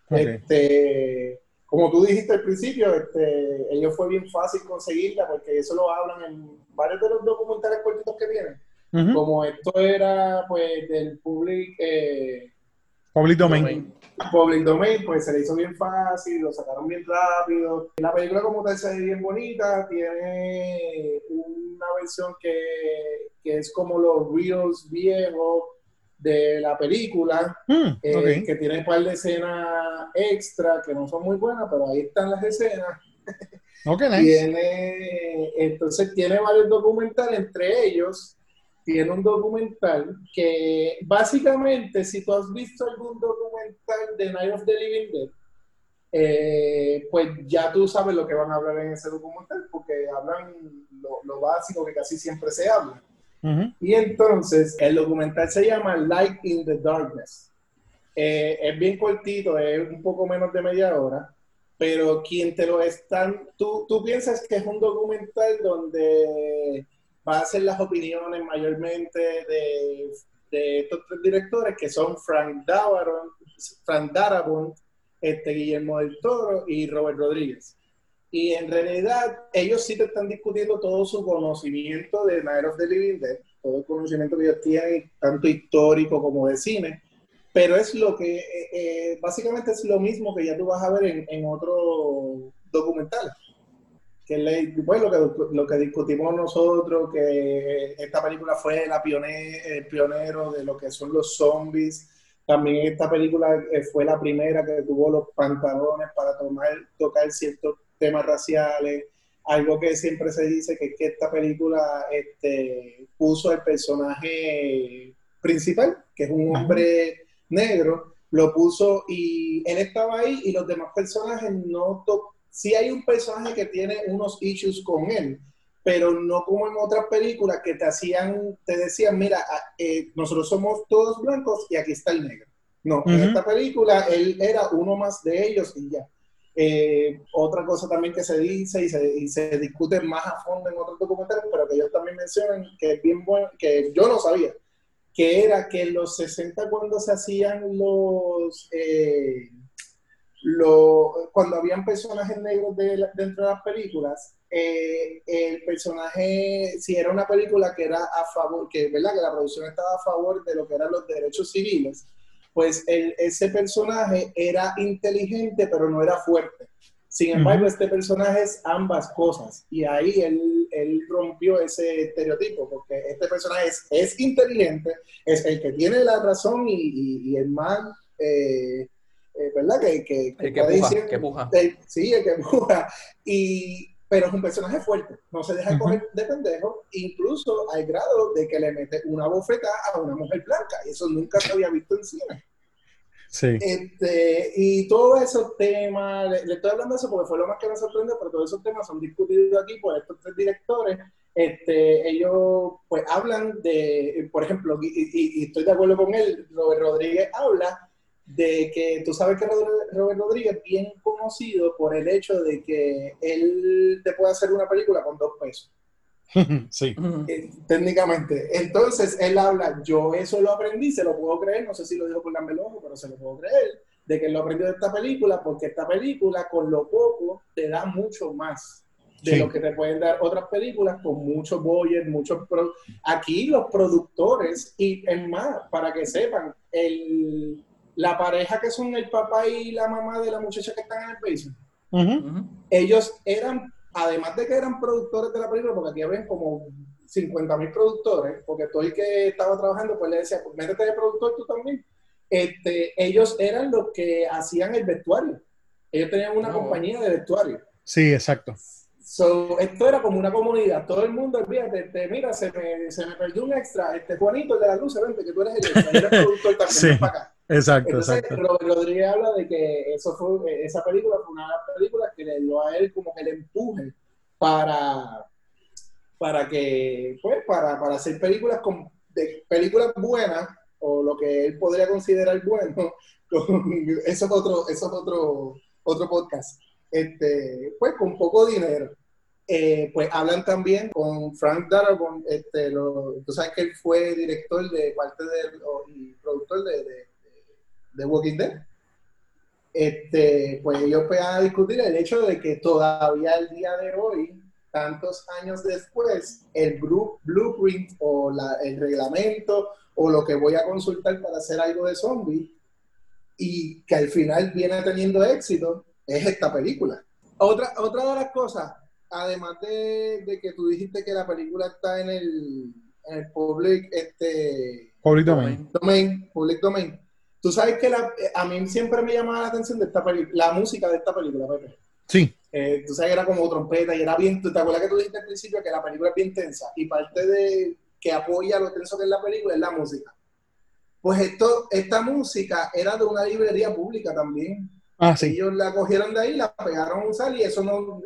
Ok. Este, como tú dijiste al principio, este, ellos fue bien fácil conseguirla porque eso lo hablan en varios de los documentales cortitos que tienen. Como esto era pues del public... eh, Public Domain. Public Domain, pues se le hizo bien fácil, lo sacaron bien rápido. La película como tal se ve bien bonita, tiene una versión que, que es como los reels viejos de la película, Mm, eh, que tiene un par de escenas extra que no son muy buenas, pero ahí están las escenas. Ok, [laughs] nice. Tiene, entonces tiene varios documentales, entre ellos tiene un documental que básicamente, si tú has visto algún documental de Night of the Living Dead, eh, pues ya tú sabes lo que van a hablar en ese documental, porque hablan lo, lo básico que casi siempre se habla. Y entonces el documental se llama Light in the Darkness. Eh, es bien cortito, es un poco menos de media hora, pero quien te lo están, tú, tú piensas que es un documental donde va a ser las opiniones mayormente de, de estos tres directores que son Frank Darabont, Frank Darabont este, Guillermo del Toro y Robert Rodríguez. Y en realidad ellos sí te están discutiendo todo su conocimiento de Night of the Living Dead, todo el conocimiento que ellos tienen, tanto histórico como de cine, pero es lo que, eh, eh, básicamente es lo mismo que ya tú vas a ver en, en otro documental. Que le, pues, lo, que, lo que discutimos nosotros, que esta película fue la el pionero de lo que son los zombies. También esta película eh, fue la primera que tuvo los pantalones para tomar, tocar ciertos temas raciales. Algo que siempre se dice que es que esta película este, puso el personaje principal, que es un hombre negro, lo puso y él estaba ahí y los demás personajes no to sí hay un personaje que tiene unos issues con él, pero no como en otras películas que te hacían, te decían, mira, eh, nosotros somos todos blancos y aquí está el negro. No, en Ujú. esta película él era uno más de ellos y ya. Eh, otra cosa también que se dice y se, y se discute más a fondo en otros documentales, pero que ellos también mencionan que es bien bueno, que yo no sabía, que era que en los 60 cuando se hacían los, eh, lo- cuando habían personajes negros de la- dentro de las películas, eh, el personaje, si era una película que era a favor, que, ¿verdad? que la producción estaba a favor de lo que eran los derechos civiles, pues el- ese personaje era inteligente pero no era fuerte. Sin embargo, este personaje es ambas cosas y ahí él, él rompió ese estereotipo porque este personaje es, es inteligente, es el que tiene la razón y, y- y el más, eh, eh, ¿verdad? Que, que, El que puja, decir- que puja. el- sí, el que [laughs] puja. Y, pero es un personaje fuerte, no se deja coger de pendejo, incluso al grado de que le mete una bofetada a una mujer blanca. Y eso nunca se había visto en cine. Sí. Este, y todos esos temas, le, le estoy hablando de eso porque fue lo más que me sorprendió, pero todos esos temas son discutidos aquí por estos tres directores. Este, ellos pues hablan de, por ejemplo, y, y- y estoy de acuerdo con él, Robert Rodríguez habla de que tú sabes que Robert Rodríguez es bien conocido por el hecho de que él te puede hacer una película con dos pesos. [laughs] sí. Eh, técnicamente. Entonces él habla, yo eso lo aprendí, se lo puedo creer, no sé si lo dijo por el ojo, pero se lo puedo creer, de que él lo aprendió de esta película, porque esta película con lo poco te da mucho más de Sí. lo que te pueden dar otras películas con muchos boyes, muchos... pro- Aquí los productores, y es más, para que sepan, el, la pareja que son el papá y la mamá de la muchacha que están en el basement, ellos eran, además de que eran productores de la película, porque aquí habían como 50 mil productores, porque todo el que estaba trabajando, pues le decía, pues métete de productor tú también. Este, ellos eran los que hacían el vestuario. Ellos tenían una Oh. compañía de vestuario. Sí, exacto. So, esto era como una comunidad. Todo el mundo, olvídate, este, mira, se me, se me perdió un extra. Este Juanito, el de la luz, vente, que tú eres el extra. eres productor también, [laughs] Sí. para acá. Exacto, Entonces, exacto. Robert Rodríguez habla de que eso fue, esa película fue una de las películas que le dio a él como que le empuje para, para que, pues, para, para hacer películas con, de películas buenas, o lo que él podría considerar bueno, [laughs] con- eso es otro, eso es otro, otro podcast. Este, pues con poco dinero. Eh, pues hablan también con Frank Darabont, este, lo, tú sabes que él fue director de parte del, o- y productor de, de, de Walking Dead. Este, pues ellos pues, van a discutir el hecho de que todavía el día de hoy, tantos años después, el blu- blueprint o la- el reglamento o lo que voy a consultar para hacer algo de zombie y que al final viene teniendo éxito es esta película. Otra, otra de las cosas, además de, de que tú dijiste que la película está en el, en el public, este, Public domain. domain, public domain. Tú sabes que la- eh, a mí siempre me llamaba la atención de esta película, la música de esta película, Pepe. Sí, Eh, tú sabes que era como trompeta y era bien, ¿te acuerdas que tú dijiste al principio que la película es bien tensa? Y parte de que apoya lo tenso que es la película es la música. Pues esto, esta música era de una librería pública también. ah, sí. Ellos la cogieron de ahí, la pegaron a usar y eso no...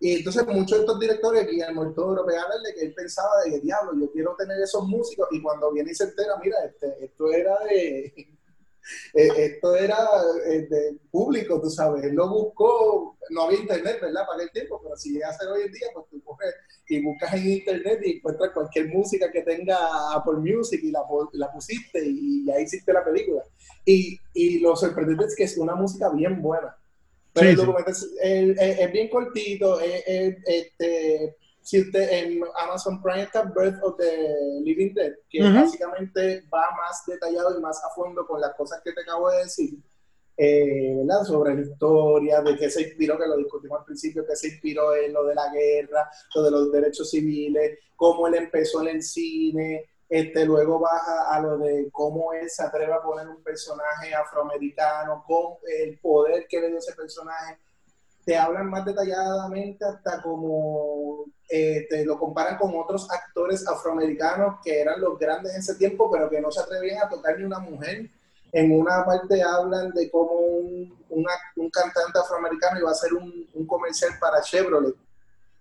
Y entonces muchos de estos directores, Guillermo el Toro, pegaron de que él pensaba de que, diablo, yo quiero tener esos músicos y cuando viene y se entera, mira, este, esto era de... [laughs] eh, esto era eh, de público, tú sabes, él lo buscó, no había internet, ¿verdad? Para aquel tiempo, pero si llega a ser hoy en día, pues tú coges y buscas en internet y encuentras cualquier música que tenga Apple Music y la, la pusiste y ya hiciste la película. Y, y lo sorprendente es que es una música bien buena. Pero Sí, el sí. documental es, es- es- es bien cortito. es- este, si usted en Amazon Prime está Birth of the Living Dead, que Ujú. básicamente va más detallado y más a fondo con las cosas que te acabo de decir. eh, ¿verdad? Sobre la historia, de qué se inspiró, que lo discutimos al principio, que se inspiró en lo de la guerra, lo de los derechos civiles, cómo él empezó en el cine, este, luego baja a lo de cómo él se atreve a poner un personaje afroamericano, con el poder que le dio ese personaje. Te hablan más detalladamente hasta como eh, te lo comparan con otros actores afroamericanos que eran los grandes en ese tiempo, pero que no se atrevían a tocar ni una mujer. En una parte hablan de cómo un, una- un cantante afroamericano iba a hacer un, un comercial para Chevrolet.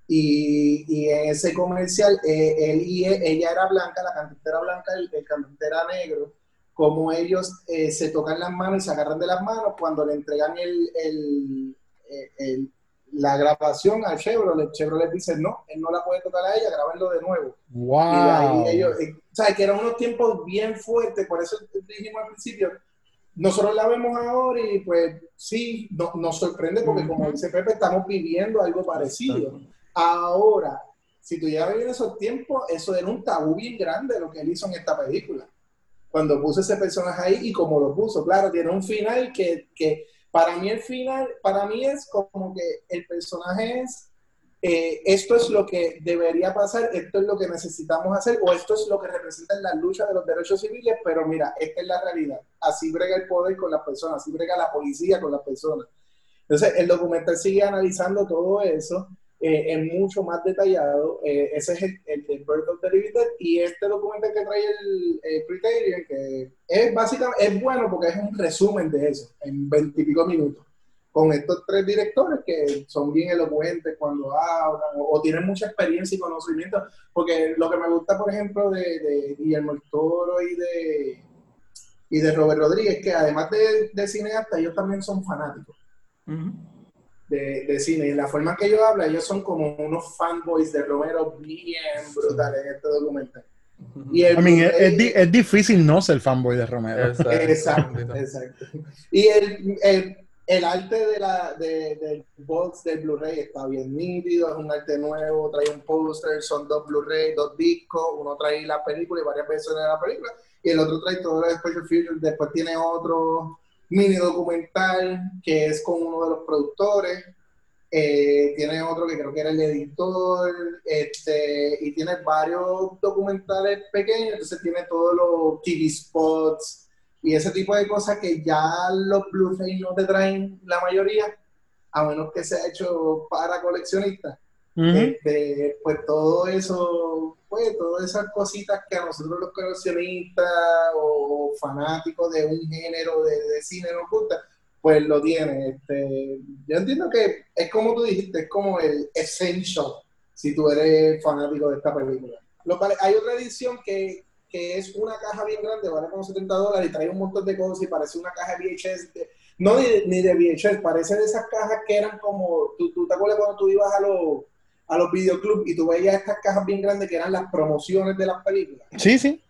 Y, y en ese comercial, eh, él y e- ella era blanca, la cantante era blanca, el, el cantante era negro. Como ellos eh, se tocan las manos y se agarran de las manos cuando le entregan el, el- eh, el- la grabación al Chevrolet. Chevrolet dice: No, él no la puede tocar a ella, grábenlo de nuevo. Y Wow. ahí ellos, eh, o sea, que eran unos tiempos bien fuertes, por eso dijimos al principio, nosotros la vemos ahora y pues sí, no- nos sorprende porque como dice Pepe, estamos viviendo algo parecido. Ahora, si tú ya vivido esos tiempos, eso era un tabú bien grande lo que él hizo en esta película. Cuando puso ese personaje ahí y como lo puso, claro, tiene un final que, que para mí el final, para mí es como que el personaje es, eh, esto es lo que debería pasar, esto es lo que necesitamos hacer, o esto es lo que representa la lucha de los derechos civiles, pero mira, esta es la realidad. Así brega el poder con las personas, así brega la policía con las personas. Entonces, el documental sigue analizando todo eso eh, en mucho más detallado. Eh, ese es el, el de Birth of the. Y este documental que trae el, el que es básicamente, es bueno porque es un resumen de eso, en veintipico minutos. Con estos tres directores que son bien elocuentes cuando hablan o, o tienen mucha experiencia y conocimiento. Porque lo que me gusta, por ejemplo, de, de Guillermo el Toro y de, y de Robert Rodríguez, que además de, de cineasta, ellos también son fanáticos de, de cine. Y la forma que ellos hablan, ellos son como unos fanboys de Romero bien brutales en este documental. Y el I mean, es, es di- es difícil no ser fanboy de Romero. Exacto, exacto. Y el, el, el arte de la, de, del box del Blu-ray está bien nítido, es un arte nuevo, trae un póster, son dos Blu-ray, dos discos, uno trae la película y varias versiones de la película, y el otro trae todo el special features, después tiene otro mini documental que es con uno de los productores, eh, tiene otro que creo que era el editor, este, y tiene varios documentales pequeños, entonces tiene todos los TV spots y ese tipo de cosas que ya los Blu-ray no te traen la mayoría, a menos que sea hecho para coleccionistas. Ujú. Este, pues todo eso, pues todas esas cositas que a nosotros los coleccionistas o fanáticos de un género de, cine nos gusta, pues lo tiene. Este, yo entiendo que es como tú dijiste, es como el essential si tú eres fanático de esta película. Hay otra edición que, que es una caja bien grande, vale como 70 dólares y trae un montón de cosas y parece una caja VHS. de- no ni, ni de VHS, parece de esas cajas que eran como, ¿tú, tú te acuerdas cuando tú ibas a los a los videoclubs y tú veías estas cajas bien grandes que eran las promociones de las películas. Sí, sí.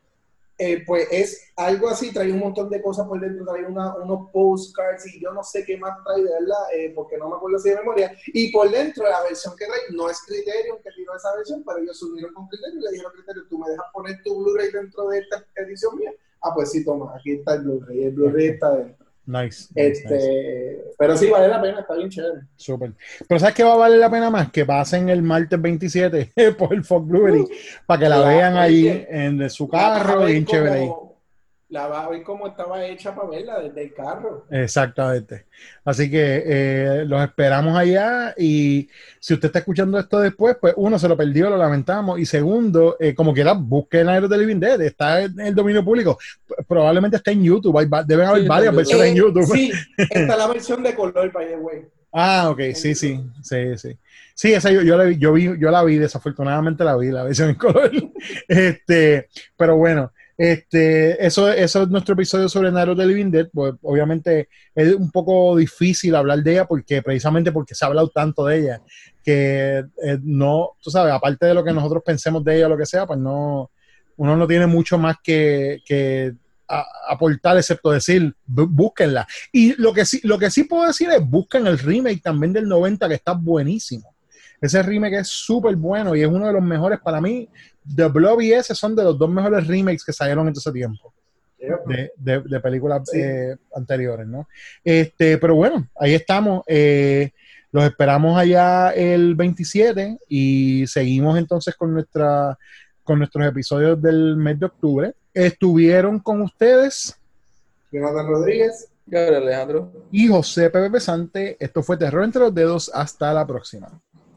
Eh, pues es algo así, trae un montón de cosas por dentro, trae una- unos postcards y yo no sé qué más trae de verdad, eh, porque no me acuerdo así de memoria. Y por dentro la versión que trae no es Criterion que tiró esa versión, pero ellos subieron con Criterion y le dijeron Criterion, tú me dejas poner tu Blu-ray dentro de esta edición mía. Ah, pues sí, toma, aquí está el Blu-ray, el Blu-ray está dentro. Nice. Este, pero sí, vale la pena, está bien chévere. Súper. Pero ¿sabes qué va a valer la pena más? Que pasen el martes 27 [laughs] por el Fox Blueberry para que la vean ahí en su carro ver y en chévere ahí. Como- La vas a ver cómo estaba hecha para verla desde el carro. Exactamente. Así que eh, los esperamos allá y si usted está escuchando esto después, pues uno se lo perdió, lo lamentamos y segundo, eh, como quiera, busquen Aero de Living Dead, está en el dominio público, probablemente está en YouTube, hay va- deben haber Sí, varias está en versiones en YouTube. Sí, esta es la versión de color, by the way. Ah, ok, sí, sí, sí, sí. Sí, esa yo, yo, la vi, yo, vi, yo la vi, desafortunadamente la vi, la versión en color. [laughs] Este, pero bueno, este, eso, eso es nuestro episodio sobre Naruto de Living Dead. Pues, obviamente es un poco difícil hablar de ella porque precisamente porque se ha hablado tanto de ella que eh, no, tú sabes, aparte de lo que nosotros pensemos de ella o lo que sea, pues no, uno no tiene mucho más que, que aportar excepto decir, bú- búsquenla. Y lo que, sí, lo que sí puedo decir es, busquen el remake también del 90 que está buenísimo. Ese remake es súper bueno y es uno de los mejores para mí. The Blob y ese son de los dos mejores remakes que salieron en todo ese tiempo de, de- de películas Sí. eh, anteriores, ¿no? Este, pero bueno, ahí estamos. eh, los esperamos allá el 27 y seguimos entonces con nuestra con nuestros episodios del mes de octubre. Estuvieron con ustedes Jonathan Rodríguez. Gabriel Alejandro. y José Pepe Pesante. Esto fue Terror entre los dedos. Hasta la próxima.